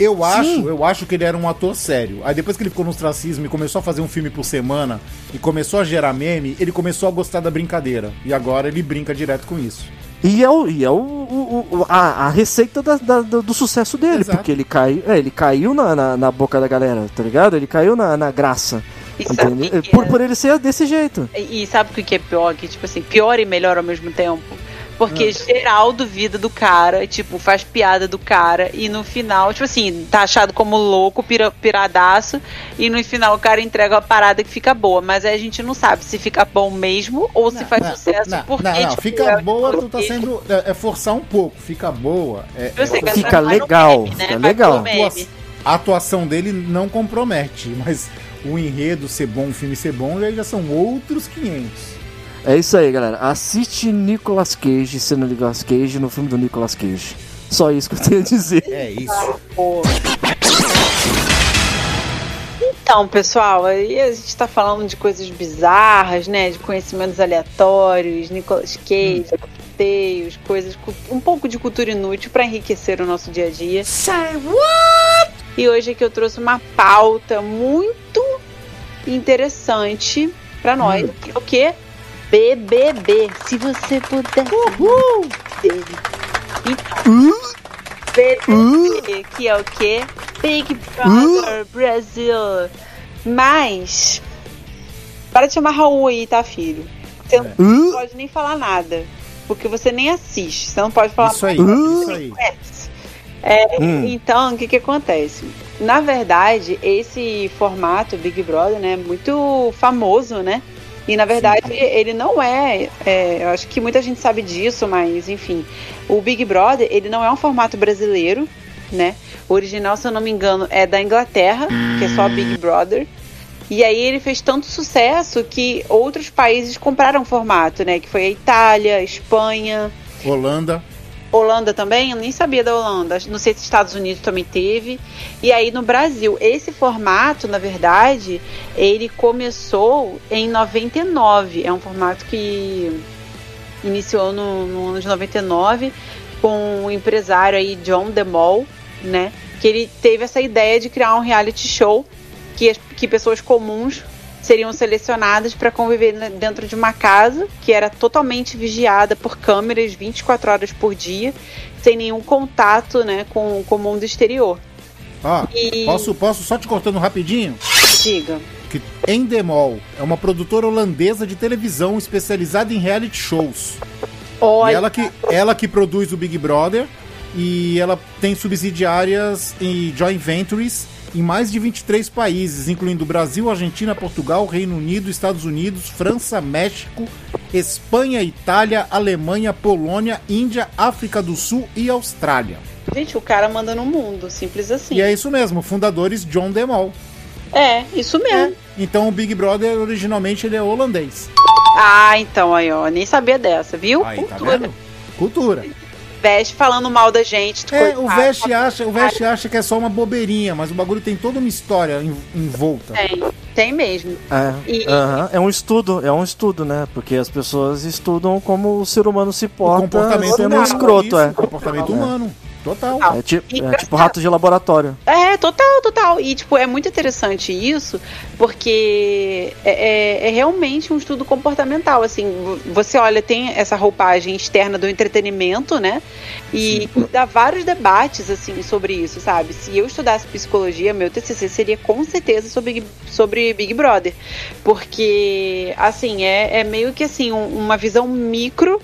Eu acho, Sim. eu acho que ele era um ator sério. Aí depois que ele ficou no ostracismo e começou a fazer um filme por semana e começou a gerar meme, ele começou a gostar da brincadeira. E agora ele brinca direto com isso. E é, o, e é o, o- o- a, a receita da- da- do, do sucesso dele, Exato. porque ele, cai, é, ele caiu na, na, na boca da galera, tá ligado? Ele caiu na, na graça. E que Por, é? por ele ser desse jeito. E, e sabe o que que é pior? Que, tipo assim, pior e melhor ao mesmo tempo. Porque geral duvida do cara, tipo, faz piada do cara e no final, tipo assim, tá achado como louco, pira, piradaço, e no final o cara entrega uma parada que fica boa. Mas aí a gente não sabe se fica bom mesmo ou se faz não, sucesso não, porque. não, não, tipo, fica é- boa, tu tá sendo. É, é forçar um pouco. Fica boa. É, sei é que Fica legal, meme, né? fica Vai legal. a atuação dele não compromete, mas o enredo ser bom, o filme ser bom, aí já são outros 500. É isso aí, galera. Assiste Nicolas Cage sendo Nicolas Cage no filme do Nicolas Cage. Só isso que eu tenho a dizer. É isso. Então, pessoal, aí a gente tá falando de coisas bizarras, né? De conhecimentos aleatórios, Nicolas Cage, Teios, coisas, cu- um pouco de cultura inútil pra enriquecer o nosso dia a dia. E hoje aqui eu trouxe uma pauta muito interessante pra nós. que é O quê? BBB. Se você puder. Uhul! Então, BBB, que é o quê? Big Brother Brasil. Mas, para de chamar Raul aí, tá, filho? Você É. não pode nem falar nada. Porque você nem assiste. Você não pode falar Isso aí, isso aí. conhece. É, Hum. Então, o que que acontece? Na verdade, esse formato Big Brother, né, é muito famoso, né? E na verdade, ele não é, é, Eu acho que muita gente sabe disso, mas enfim. O Big Brother, ele não é um formato brasileiro, né? O original, se eu não me engano, é da Inglaterra, que é só Big Brother. E aí ele fez tanto sucesso que outros países compraram o formato, né? Que foi a Itália, a Espanha, Holanda. Holanda também? Eu nem sabia da Holanda. Não sei se Estados Unidos também teve. E aí no Brasil, esse formato, na verdade, ele começou em 99. É um formato que iniciou no, no ano de 99 com o empresário aí John DeMol, né? Que ele teve essa ideia de criar um reality show que, as- que pessoas comuns seriam selecionadas para conviver dentro de uma casa que era totalmente vigiada por câmeras 24 horas por dia, sem nenhum contato né, com, com o mundo exterior. Ó, E posso, posso só te cortando rapidinho? diga. Que Endemol é uma produtora holandesa de televisão especializada em reality shows. E Olha, ela que, ela que produz o Big Brother e ela tem subsidiárias em joint ventures em mais de 23 países, incluindo Brasil, Argentina, Portugal, Reino Unido, Estados Unidos, França, México, Espanha, Itália, Alemanha, Polônia, Índia, África do Sul e Austrália. gente, o cara manda no mundo, simples assim. E é isso mesmo, fundadores John Demol. É, isso mesmo. Então o Big Brother originalmente ele é holandês. Ah, então aí, ó, nem sabia dessa, viu? Aí, tá Cultura. vendo? Cultura. Veste falando mal da gente. É, coitado. o Vest acha, o Vest acha que é só uma bobeirinha, mas o bagulho tem toda uma história em, em volta. Tem, tem mesmo. É, E- aham, é um estudo, é um estudo, né? Porque as pessoas estudam como o ser humano se O porta comportamento sendo um humano, escroto, isso, é. o comportamento humano. Total. É, ti- é Engraçado. tipo rato de laboratório. É, total, total. E, tipo, é muito interessante isso, porque é, é- é realmente um estudo comportamental, assim, vo- você olha, tem essa roupagem externa do entretenimento, né, e dá vários debates, assim, sobre isso, sabe? Se eu estudasse psicologia, meu TCC seria com certeza sobre, Big- sobre Big Brother, porque, assim, é, é meio que, assim, um- uma visão micro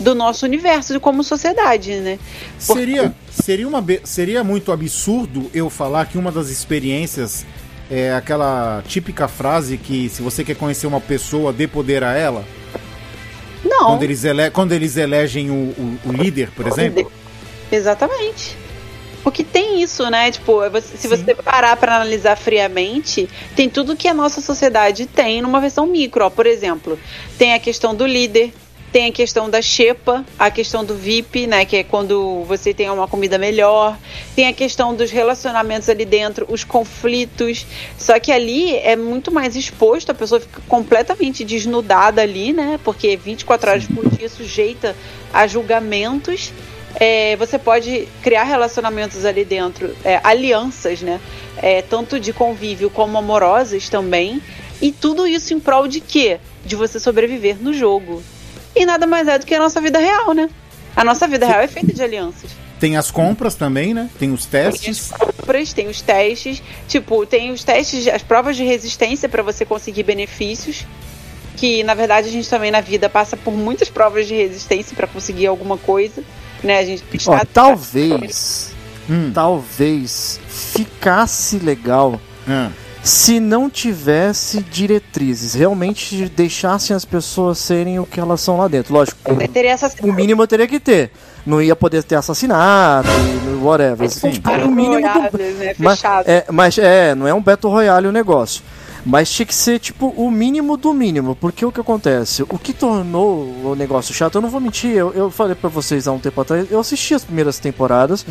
do nosso universo, como sociedade, né? Seria, seria, uma, seria muito absurdo eu falar que uma das experiências é aquela típica frase que se você quer conhecer uma pessoa, dê poder a ela. Não. Quando eles, ele, quando eles elegem o, o- o líder, por exemplo. Exatamente. Porque tem isso, né? Tipo, é se Sim. você parar pra analisar friamente, tem tudo que a nossa sociedade tem numa versão micro. Ó, por exemplo, tem a questão do líder, Tem a questão da xepa, a questão do VIP, né? Que é quando você tem uma comida melhor. Tem a questão dos relacionamentos ali dentro, os conflitos. Só que ali é muito mais exposto, a pessoa fica completamente desnudada ali, né? Porque 24 horas por dia sujeita a julgamentos. É, você pode criar relacionamentos ali dentro, é, alianças, né? É, tanto de convívio como amorosas também. E tudo isso em prol de quê? De você sobreviver no jogo. E nada mais é do que a nossa vida real, né? A nossa vida real é feita de alianças. Tem as compras também, né? Tem os Tem testes. as compras, tem os testes. Tipo, tem os testes, as provas de resistência para você conseguir benefícios. Que na verdade a gente também na vida passa por muitas provas de resistência para conseguir alguma coisa. Né? A gente Ó, está- talvez, Hum, talvez ficasse legal ah, se não tivesse diretrizes, realmente deixassem as pessoas serem o que elas são lá dentro. Lógico, o mínimo eu teria que ter. Não ia poder ter assassinato, whatever. Então, tipo, o mínimo do, né? mas, Fechado. é, mas é, não é um Battle Royale o negócio. Mas tinha que ser, tipo, o mínimo do mínimo. Porque o que acontece? O que tornou o negócio chato, eu não vou mentir, eu, eu falei pra vocês há um tempo atrás, eu assisti as primeiras temporadas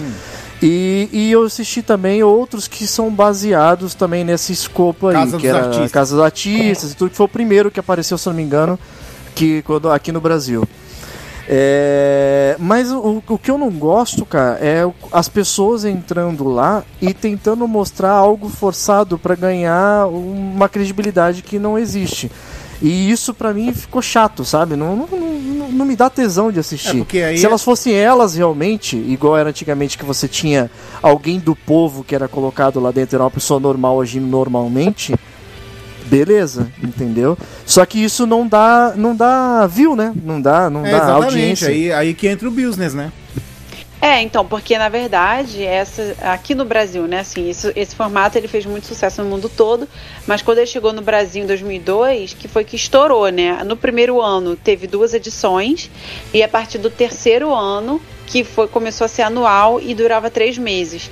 e, e eu assisti também outros que são baseados também nesse escopo aí, Casa que era Artistas. Casa dos Artistas e tudo, que foi o primeiro que apareceu, se eu não me engano, que, quando, aqui no Brasil. É, mas o, o que eu não gosto, cara, é as pessoas entrando lá e tentando mostrar algo forçado pra ganhar uma credibilidade que não existe. E isso pra mim ficou chato, sabe? Não, não, não, não me dá tesão de assistir. É, Se é- elas fossem elas realmente, igual era antigamente que você tinha alguém do povo que era colocado lá dentro, era uma pessoa normal agindo normalmente, beleza, entendeu? Só que isso não dá, não dá view, né? Não dá, não é, dá exatamente. audiência. Aí, aí que entra o business, né? É, então, porque na verdade, essa aqui no Brasil, né, assim, esse, esse formato ele fez muito sucesso no mundo todo, mas quando ele chegou no Brasil em 2002, que foi que estourou, né? No primeiro ano teve duas edições e a partir do terceiro ano que foi começou a ser anual e durava três meses.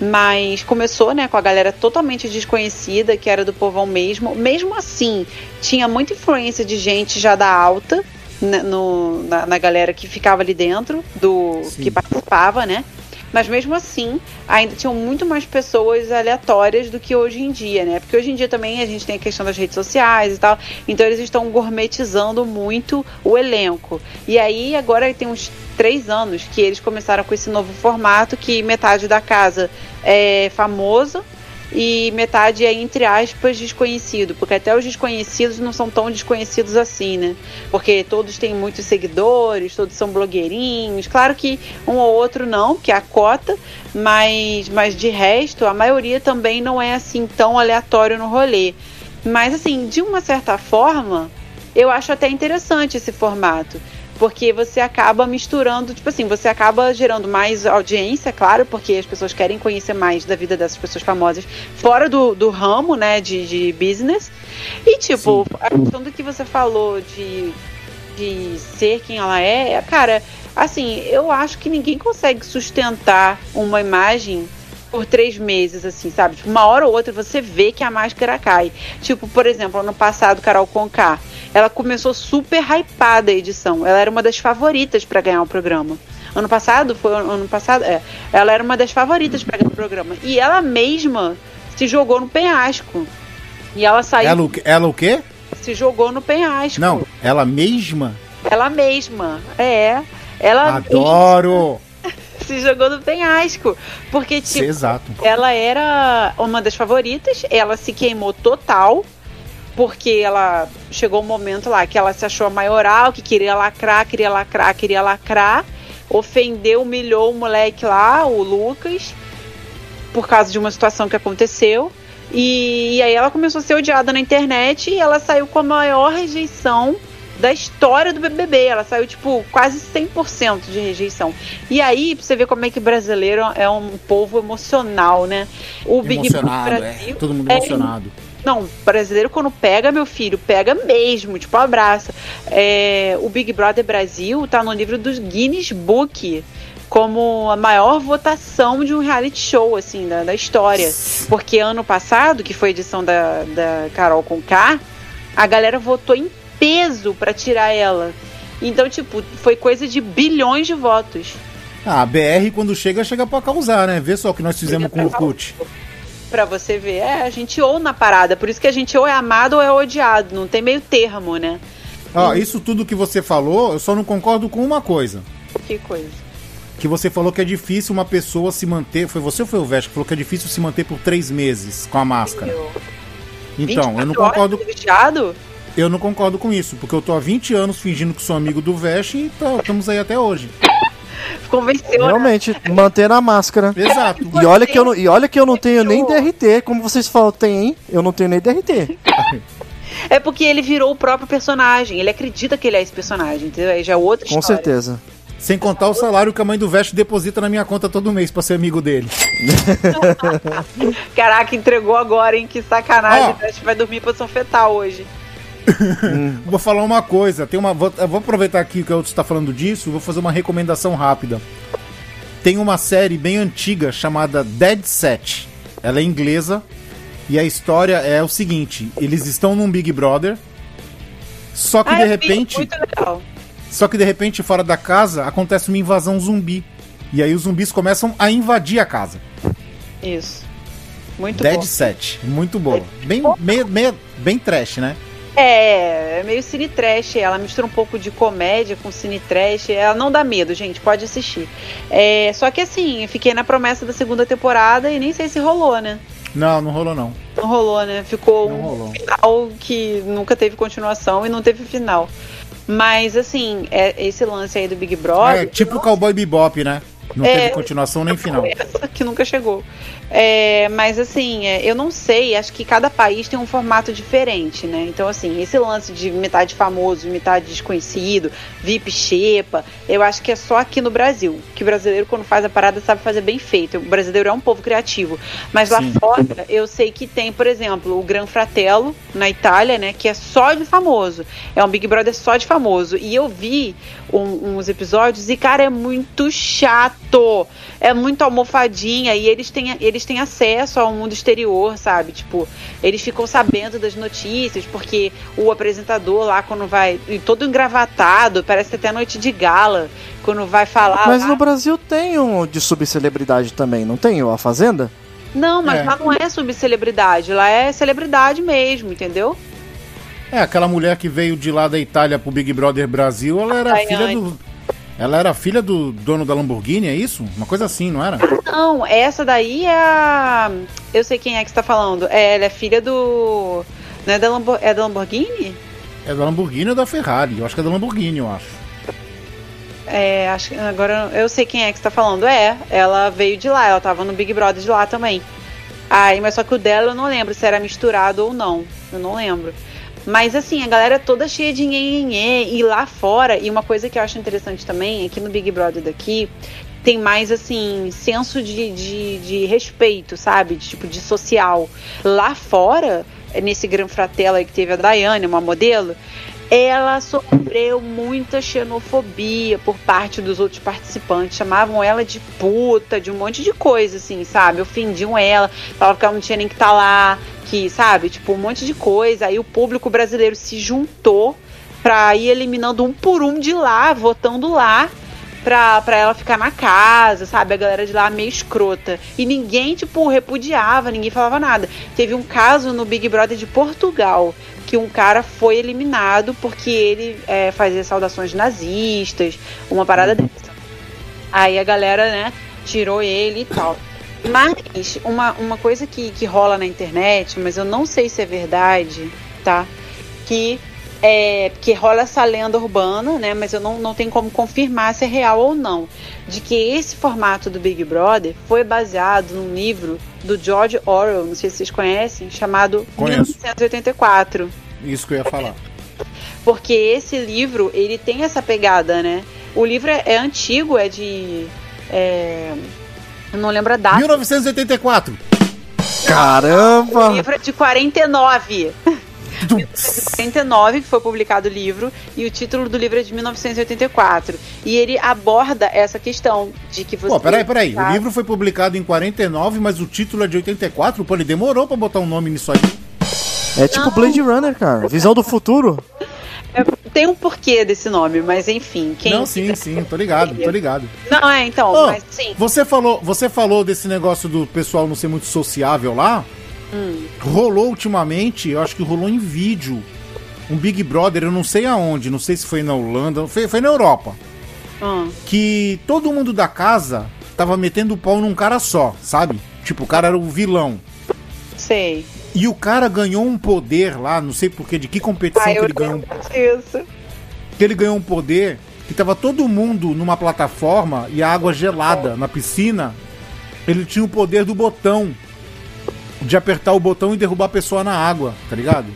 Mas começou, né, com a galera totalmente desconhecida, que era do povão mesmo. Mesmo assim, tinha muita influência de gente já da alta, na, no- na, na galera que ficava ali dentro, do Sim. que participava, né? Mas mesmo assim, ainda tinham muito mais pessoas aleatórias do que hoje em dia, né? Porque hoje em dia também a gente tem a questão das redes sociais e tal. Então eles estão gourmetizando muito o elenco. E aí agora tem uns três anos que eles começaram com esse novo formato que metade da casa é famosa e metade é, entre aspas, desconhecido, porque até os desconhecidos não são tão desconhecidos assim, né? Porque todos têm muitos seguidores, todos são blogueirinhos. Claro que um ou outro não, que é a cota, mas, mas de resto, a maioria também não é assim tão aleatório no rolê. Mas, assim, de uma certa forma, eu acho até interessante esse formato. Porque você acaba misturando, tipo assim, você acaba gerando mais audiência, claro, porque as pessoas querem conhecer mais da vida dessas pessoas famosas fora do, do ramo, né, de, de business. E, tipo, a questão do que você falou de, de ser quem ela é, cara, assim, eu acho que ninguém consegue sustentar uma imagem por três meses, assim, sabe? Tipo, uma hora ou outra você vê que a máscara cai. Tipo, por exemplo, ano passado, Carol Conká, ela começou super hypada a edição. Ela era uma das favoritas pra ganhar o programa. Ano passado, foi ano passado, é. Ela era uma das favoritas pra ganhar o programa. E ela mesma se jogou no penhasco. E ela saiu, Ela, o quê? ela o quê? se jogou no penhasco. Não, ela mesma? Ela mesma, é. Ela Adoro! Se jogou no penhasco. Porque, tipo, exato. ela era uma das favoritas, ela se queimou total, porque ela chegou um momento lá que ela se achou a maioral, que queria lacrar, queria lacrar, queria lacrar, ofendeu, humilhou o moleque lá, o Lucas, por causa de uma situação que aconteceu. E, e aí ela começou a ser odiada na internet e ela saiu com a maior rejeição da história do BBB. Ela saiu, tipo, quase 100% de rejeição. E aí, pra você ver como é que brasileiro é um povo emocional, né? O Big Brother é. Brasil. Todo mundo é emocionado. Não, brasileiro quando pega, meu filho, pega mesmo, tipo, abraça. É, o Big Brother Brasil tá no livro dos Guinness Book como a maior votação de um reality show, assim, da, da história. Porque ano passado, que foi a edição da, da Carol com K, a galera votou em peso pra tirar ela. Então, tipo, foi coisa de bilhões de votos. Ah, a BR quando chega, chega pra causar, né? Vê só o que nós fizemos com o Orkut. Pra você ver, é, a gente ou na parada. Por isso que a gente ou é amado ou é odiado. Não tem meio termo, né? Ó, isso tudo que você falou, eu só não concordo com uma coisa. Que coisa. Que você falou que é difícil uma pessoa se manter. Foi você ou foi o Veste que falou que é difícil se manter por três meses com a máscara? Então, eu não 24 horas concordo. fechado? Eu não concordo com isso, porque eu tô há 20 anos fingindo que sou amigo do Veste e tá- estamos aí até hoje. Convenceu, né? Realmente, manter a máscara. Exato. E olha, que eu não, e olha que eu não tenho nem DRT, como vocês falam, tem, hein? Eu não tenho nem DRT. É porque ele virou o próprio personagem. Ele acredita que ele é esse personagem, entendeu? Aí já é outra Com história. certeza. Sem contar o salário que a mãe do Veste deposita na minha conta todo mês pra ser amigo dele. Caraca, entregou agora, hein? Que sacanagem. Ó. A gente vai dormir em posição fetal hoje. Vou falar uma coisa, tem uma. Vou, vou aproveitar aqui que o Elton está falando disso, vou fazer uma recomendação rápida. Tem uma série bem antiga chamada Dead Set. Ela é inglesa e a história é o seguinte: eles estão num Big Brother, só que Ah, de vi, repente, Muito legal. só que de repente fora da casa acontece uma invasão zumbi. E aí os zumbis começam a invadir a casa. Isso. Muito Dead bom. Set, muito boa. Bem, meio, bem trash, né? É, é meio cine trash. Ela mistura um pouco de comédia com cine trash. Ela não dá medo, gente. Pode assistir. É, só que assim, eu fiquei na promessa da segunda temporada e nem sei se rolou, né? Não, não rolou não. Não rolou, né? Ficou Não um rolou. final que nunca teve continuação e não teve final. Mas assim, é, esse lance aí do Big Brother. É tipo o Cowboy Bebop, né? Não É. teve continuação nem final. que nunca chegou. É, mas assim, é, eu não sei, acho que cada país tem um formato diferente, né? Então, assim, esse lance de metade famoso, metade desconhecido, VIP Xepa, eu acho que é só aqui no Brasil. Que o brasileiro, quando faz a parada, sabe fazer bem feito. O brasileiro é um povo criativo. Mas lá Sim. fora, eu sei que tem, por exemplo, o Gran Fratello, na Itália, né? Que é só de famoso. É um Big Brother só de famoso. E eu vi um- uns episódios e, cara, é muito chato. É muito almofadinha. E eles têm, eles têm acesso ao mundo exterior, sabe? Tipo, eles ficam sabendo das notícias, porque o apresentador lá, quando vai. e todo engravatado, parece até noite de gala. Quando vai falar. Mas lá- no Brasil tem um de subcelebridade também, não tem? A Fazenda? Não, mas É. lá não é subcelebridade, lá é celebridade mesmo, entendeu? É, aquela mulher que veio de lá da Itália pro Big Brother Brasil, ela era Daiane. filha do. Ela era filha do dono da Lamborghini, é isso? Uma coisa assim, não era? Não, essa daí é a. Eu sei quem é que você tá falando. É, ela é filha do. Não é da, Lambor... é da Lamborghini? É da Lamborghini ou da Ferrari? Eu acho que é da Lamborghini, eu acho. É, acho que agora eu sei quem é que você tá falando. É, ela veio de lá, ela tava no Big Brother de lá também. Aí, mas só que o dela eu não lembro se era misturado ou não. Eu não lembro. Mas assim, a galera toda cheia de nhenhenhê. E lá fora, e uma coisa que eu acho interessante também, é que no Big Brother daqui tem mais assim, senso de, de, de respeito, sabe? De tipo de social. Lá fora, nesse Gran Fratello aí que teve a Daiane, uma modelo, ela sofreu muita xenofobia por parte dos outros participantes. Chamavam ela de puta, de um monte de coisa, assim, sabe? Ofendiam ela, falavam que ela não tinha nem que estar lá, que, sabe? Tipo, um monte de coisa. Aí o público brasileiro se juntou pra ir eliminando um por um de lá, votando lá. Pra, pra ela ficar na casa, sabe? A galera de lá meio escrota. E ninguém, tipo, repudiava, ninguém falava nada. Teve um caso no Big Brother de Portugal, que um cara foi eliminado porque ele é, fazia saudações nazistas, uma parada dessa. Aí a galera, né, tirou ele e tal. Mas uma, uma coisa que, que rola na internet, mas eu não sei se é verdade, tá? Que é que rola essa lenda urbana, né? Mas eu não, não tenho como confirmar se é real ou não. De que esse formato do Big Brother foi baseado num livro do George Orwell, não sei se vocês conhecem, chamado Conheço. 1984 Isso que eu ia falar. porque esse livro ele tem essa pegada, né? O livro é, é antigo, é de. é, eu não lembro a data. 1984! O Caramba! livro é de 49. 49 que foi publicado o livro e o título do livro é de 1984 e ele aborda essa questão de que você Pô, peraí, peraí. tá- O livro foi publicado em 49, mas o título é de 84? Pô, ele demorou pra botar um nome nisso aí. É tipo Blade Runner, cara. Visão do futuro. Tem um porquê desse nome, mas enfim. Quem... Não, sim, sim, tô ligado, tô ligado. Não, é, então, Ô, mas sim. Você falou, você falou desse negócio do pessoal não ser muito sociável lá. Hum. Rolou ultimamente, eu acho que rolou em vídeo, um Big Brother, eu não sei aonde, não sei se foi na Holanda, foi, foi na Europa, Hum. que todo mundo da casa tava metendo o pau num cara só, sabe? Tipo, o cara era o vilão. Sei. E o cara ganhou um poder lá, não sei porquê, de que competição Ah, que ele ganhou. disso. Que ele ganhou um poder que tava todo mundo numa plataforma e a água gelada na piscina. Ele tinha o poder do botão. De apertar o botão e derrubar a pessoa na água, tá ligado?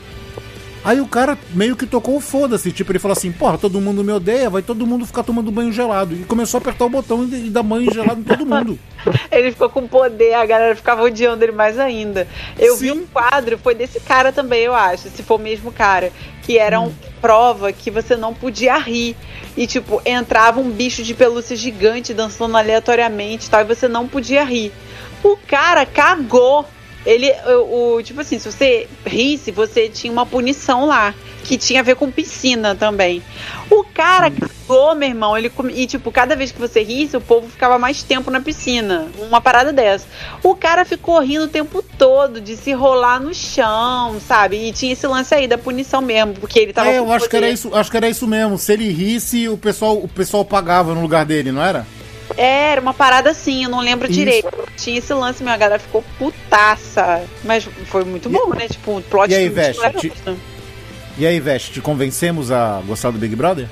Aí o cara meio que tocou o foda-se. Tipo, ele falou assim: Porra, todo mundo me odeia, vai todo mundo ficar tomando banho gelado. E começou a apertar o botão e dar banho gelado em todo mundo. Ele ficou com poder, a galera ficava odiando ele mais ainda. Eu vi Sim. um quadro, foi desse cara também, eu acho, se for o mesmo cara, que era Hum. uma prova que você não podia rir. E, tipo, entrava um bicho de pelúcia gigante dançando aleatoriamente e tal, e você não podia rir. O cara cagou. Ele, o, o- tipo assim, se você risse, você tinha uma punição lá, que tinha a ver com piscina também. O cara cagou, meu irmão. Ele E, tipo, cada vez que você risse, o povo ficava mais tempo na piscina. Uma parada dessa. O cara ficou rindo o tempo todo de se rolar no chão, sabe? E tinha esse lance aí da punição mesmo, porque ele tava É, eu acho que era poder. isso, acho que era isso mesmo. Se ele risse, o pessoal, o pessoal pagava no lugar dele, não era? É, Era uma parada assim, eu não lembro Isso. direito. Tinha esse lance mesmo, a galera ficou putaça. Mas foi muito E- bom, né? Tipo, o plot e aí, era te-. E aí, Veste, te convencemos a gostar do Big Brother?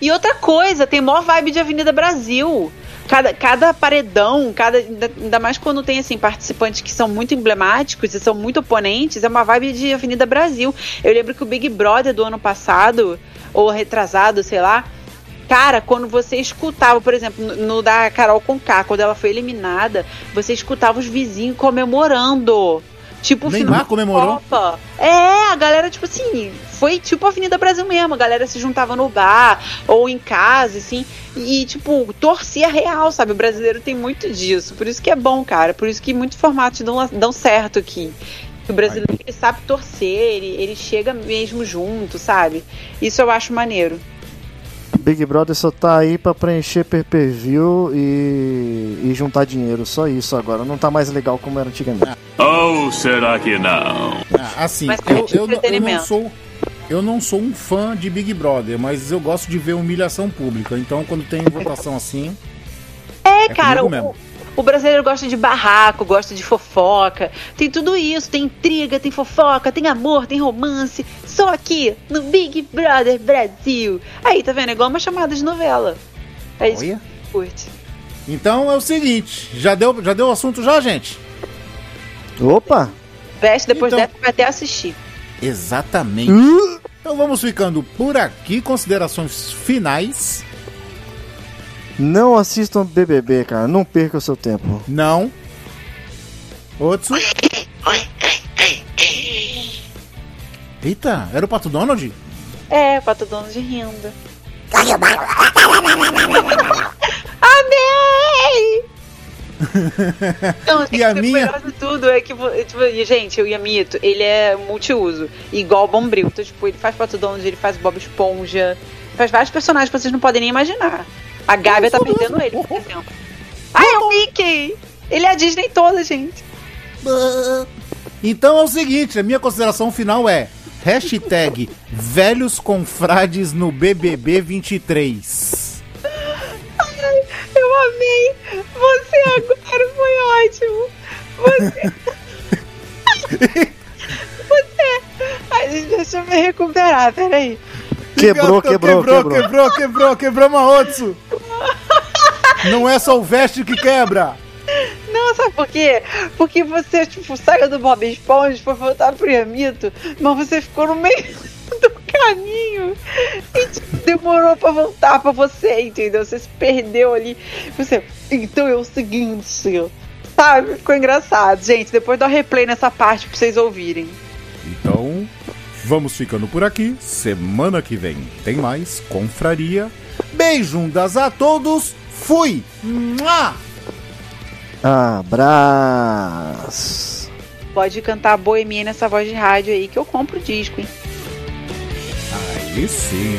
E outra coisa, tem maior vibe de Avenida Brasil. Cada, cada paredão, cada, ainda mais quando tem assim participantes que são muito emblemáticos e são muito oponentes, é uma vibe de Avenida Brasil. Eu lembro que o Big Brother do ano passado, ou retrasado, sei lá, cara, quando você escutava, por exemplo, no, no da Carol Conká, quando ela foi eliminada, você escutava os vizinhos comemorando. Tipo, o Neymar final da comemorou? Copa. É, a galera, tipo assim, foi tipo Avenida Brasil mesmo. A galera se juntava no bar ou em casa, assim, e, tipo, torcia real, sabe? O brasileiro tem muito disso. Por isso que é bom, cara. Por isso que muitos formatos dão, dão certo aqui. O brasileiro ele sabe torcer, ele, ele chega mesmo junto, sabe? Isso eu acho maneiro. Big Brother só tá aí pra preencher pay-per-view e, e juntar dinheiro. Só isso agora. Não tá mais legal como era antigamente. Ou será que não? Ah, assim, eu, tem eu, não- eu não sou. Eu não sou um fã de Big Brother, mas eu gosto de ver humilhação pública. Então, quando tem votação assim. É, É cara, o, mesmo. O brasileiro gosta de barraco, gosta de fofoca. Tem tudo isso, tem intriga, tem fofoca, tem amor, tem romance. Só aqui no Big Brother Brasil. Aí, tá vendo? É igual uma chamada de novela. É isso Olha. que curte. Então é o seguinte, já deu, já deu o assunto já, gente? Opa! Veste, depois Então- dessa vai até assistir. Exatamente. Então vamos ficando por aqui. Considerações finais. Não assistam BBB, cara. Não perca o seu tempo. Não. Otsu. Eita, era o Pato Donald? É, pato dono de renda. Amei! Não, E a o minha? melhor de tudo é que, tipo, e, gente, o Yamito, ele é multiuso, igual o Bombril. Então, tipo, ele faz Pato Donald, ele faz Bob Esponja, faz vários personagens que vocês não podem nem imaginar. A Gávea tá perdendo ele, por exemplo. Ah, é o Mickey! Ele é a Disney toda, gente. Então é o seguinte, a minha consideração final é hashtag velhos confrades no BBB 23. Eu amei! Você agora foi ótimo! Você. Você. Ai, deixa eu me recuperar, peraí. Quebrou, quebrou, quebrou, quebrou. quebrou, quebrou, quebrou uma Otsu. Não é só o veste que quebra. Não, sabe por quê? Porque você, tipo, saiu do Bob Esponja, foi voltar pro Yamito, mas você ficou no meio do caminho e tipo, demorou pra voltar pra você, entendeu? Você se perdeu ali. Você, então é o seguinte, sabe? Ficou engraçado. Gente, depois dá um replay nessa parte pra vocês ouvirem. Então, vamos ficando por aqui. Semana que vem tem mais confraria. Beijundas a todos. Fui. Mua! Abraço. Pode cantar boemia nessa voz de rádio aí que eu compro o disco, hein? Aí sim.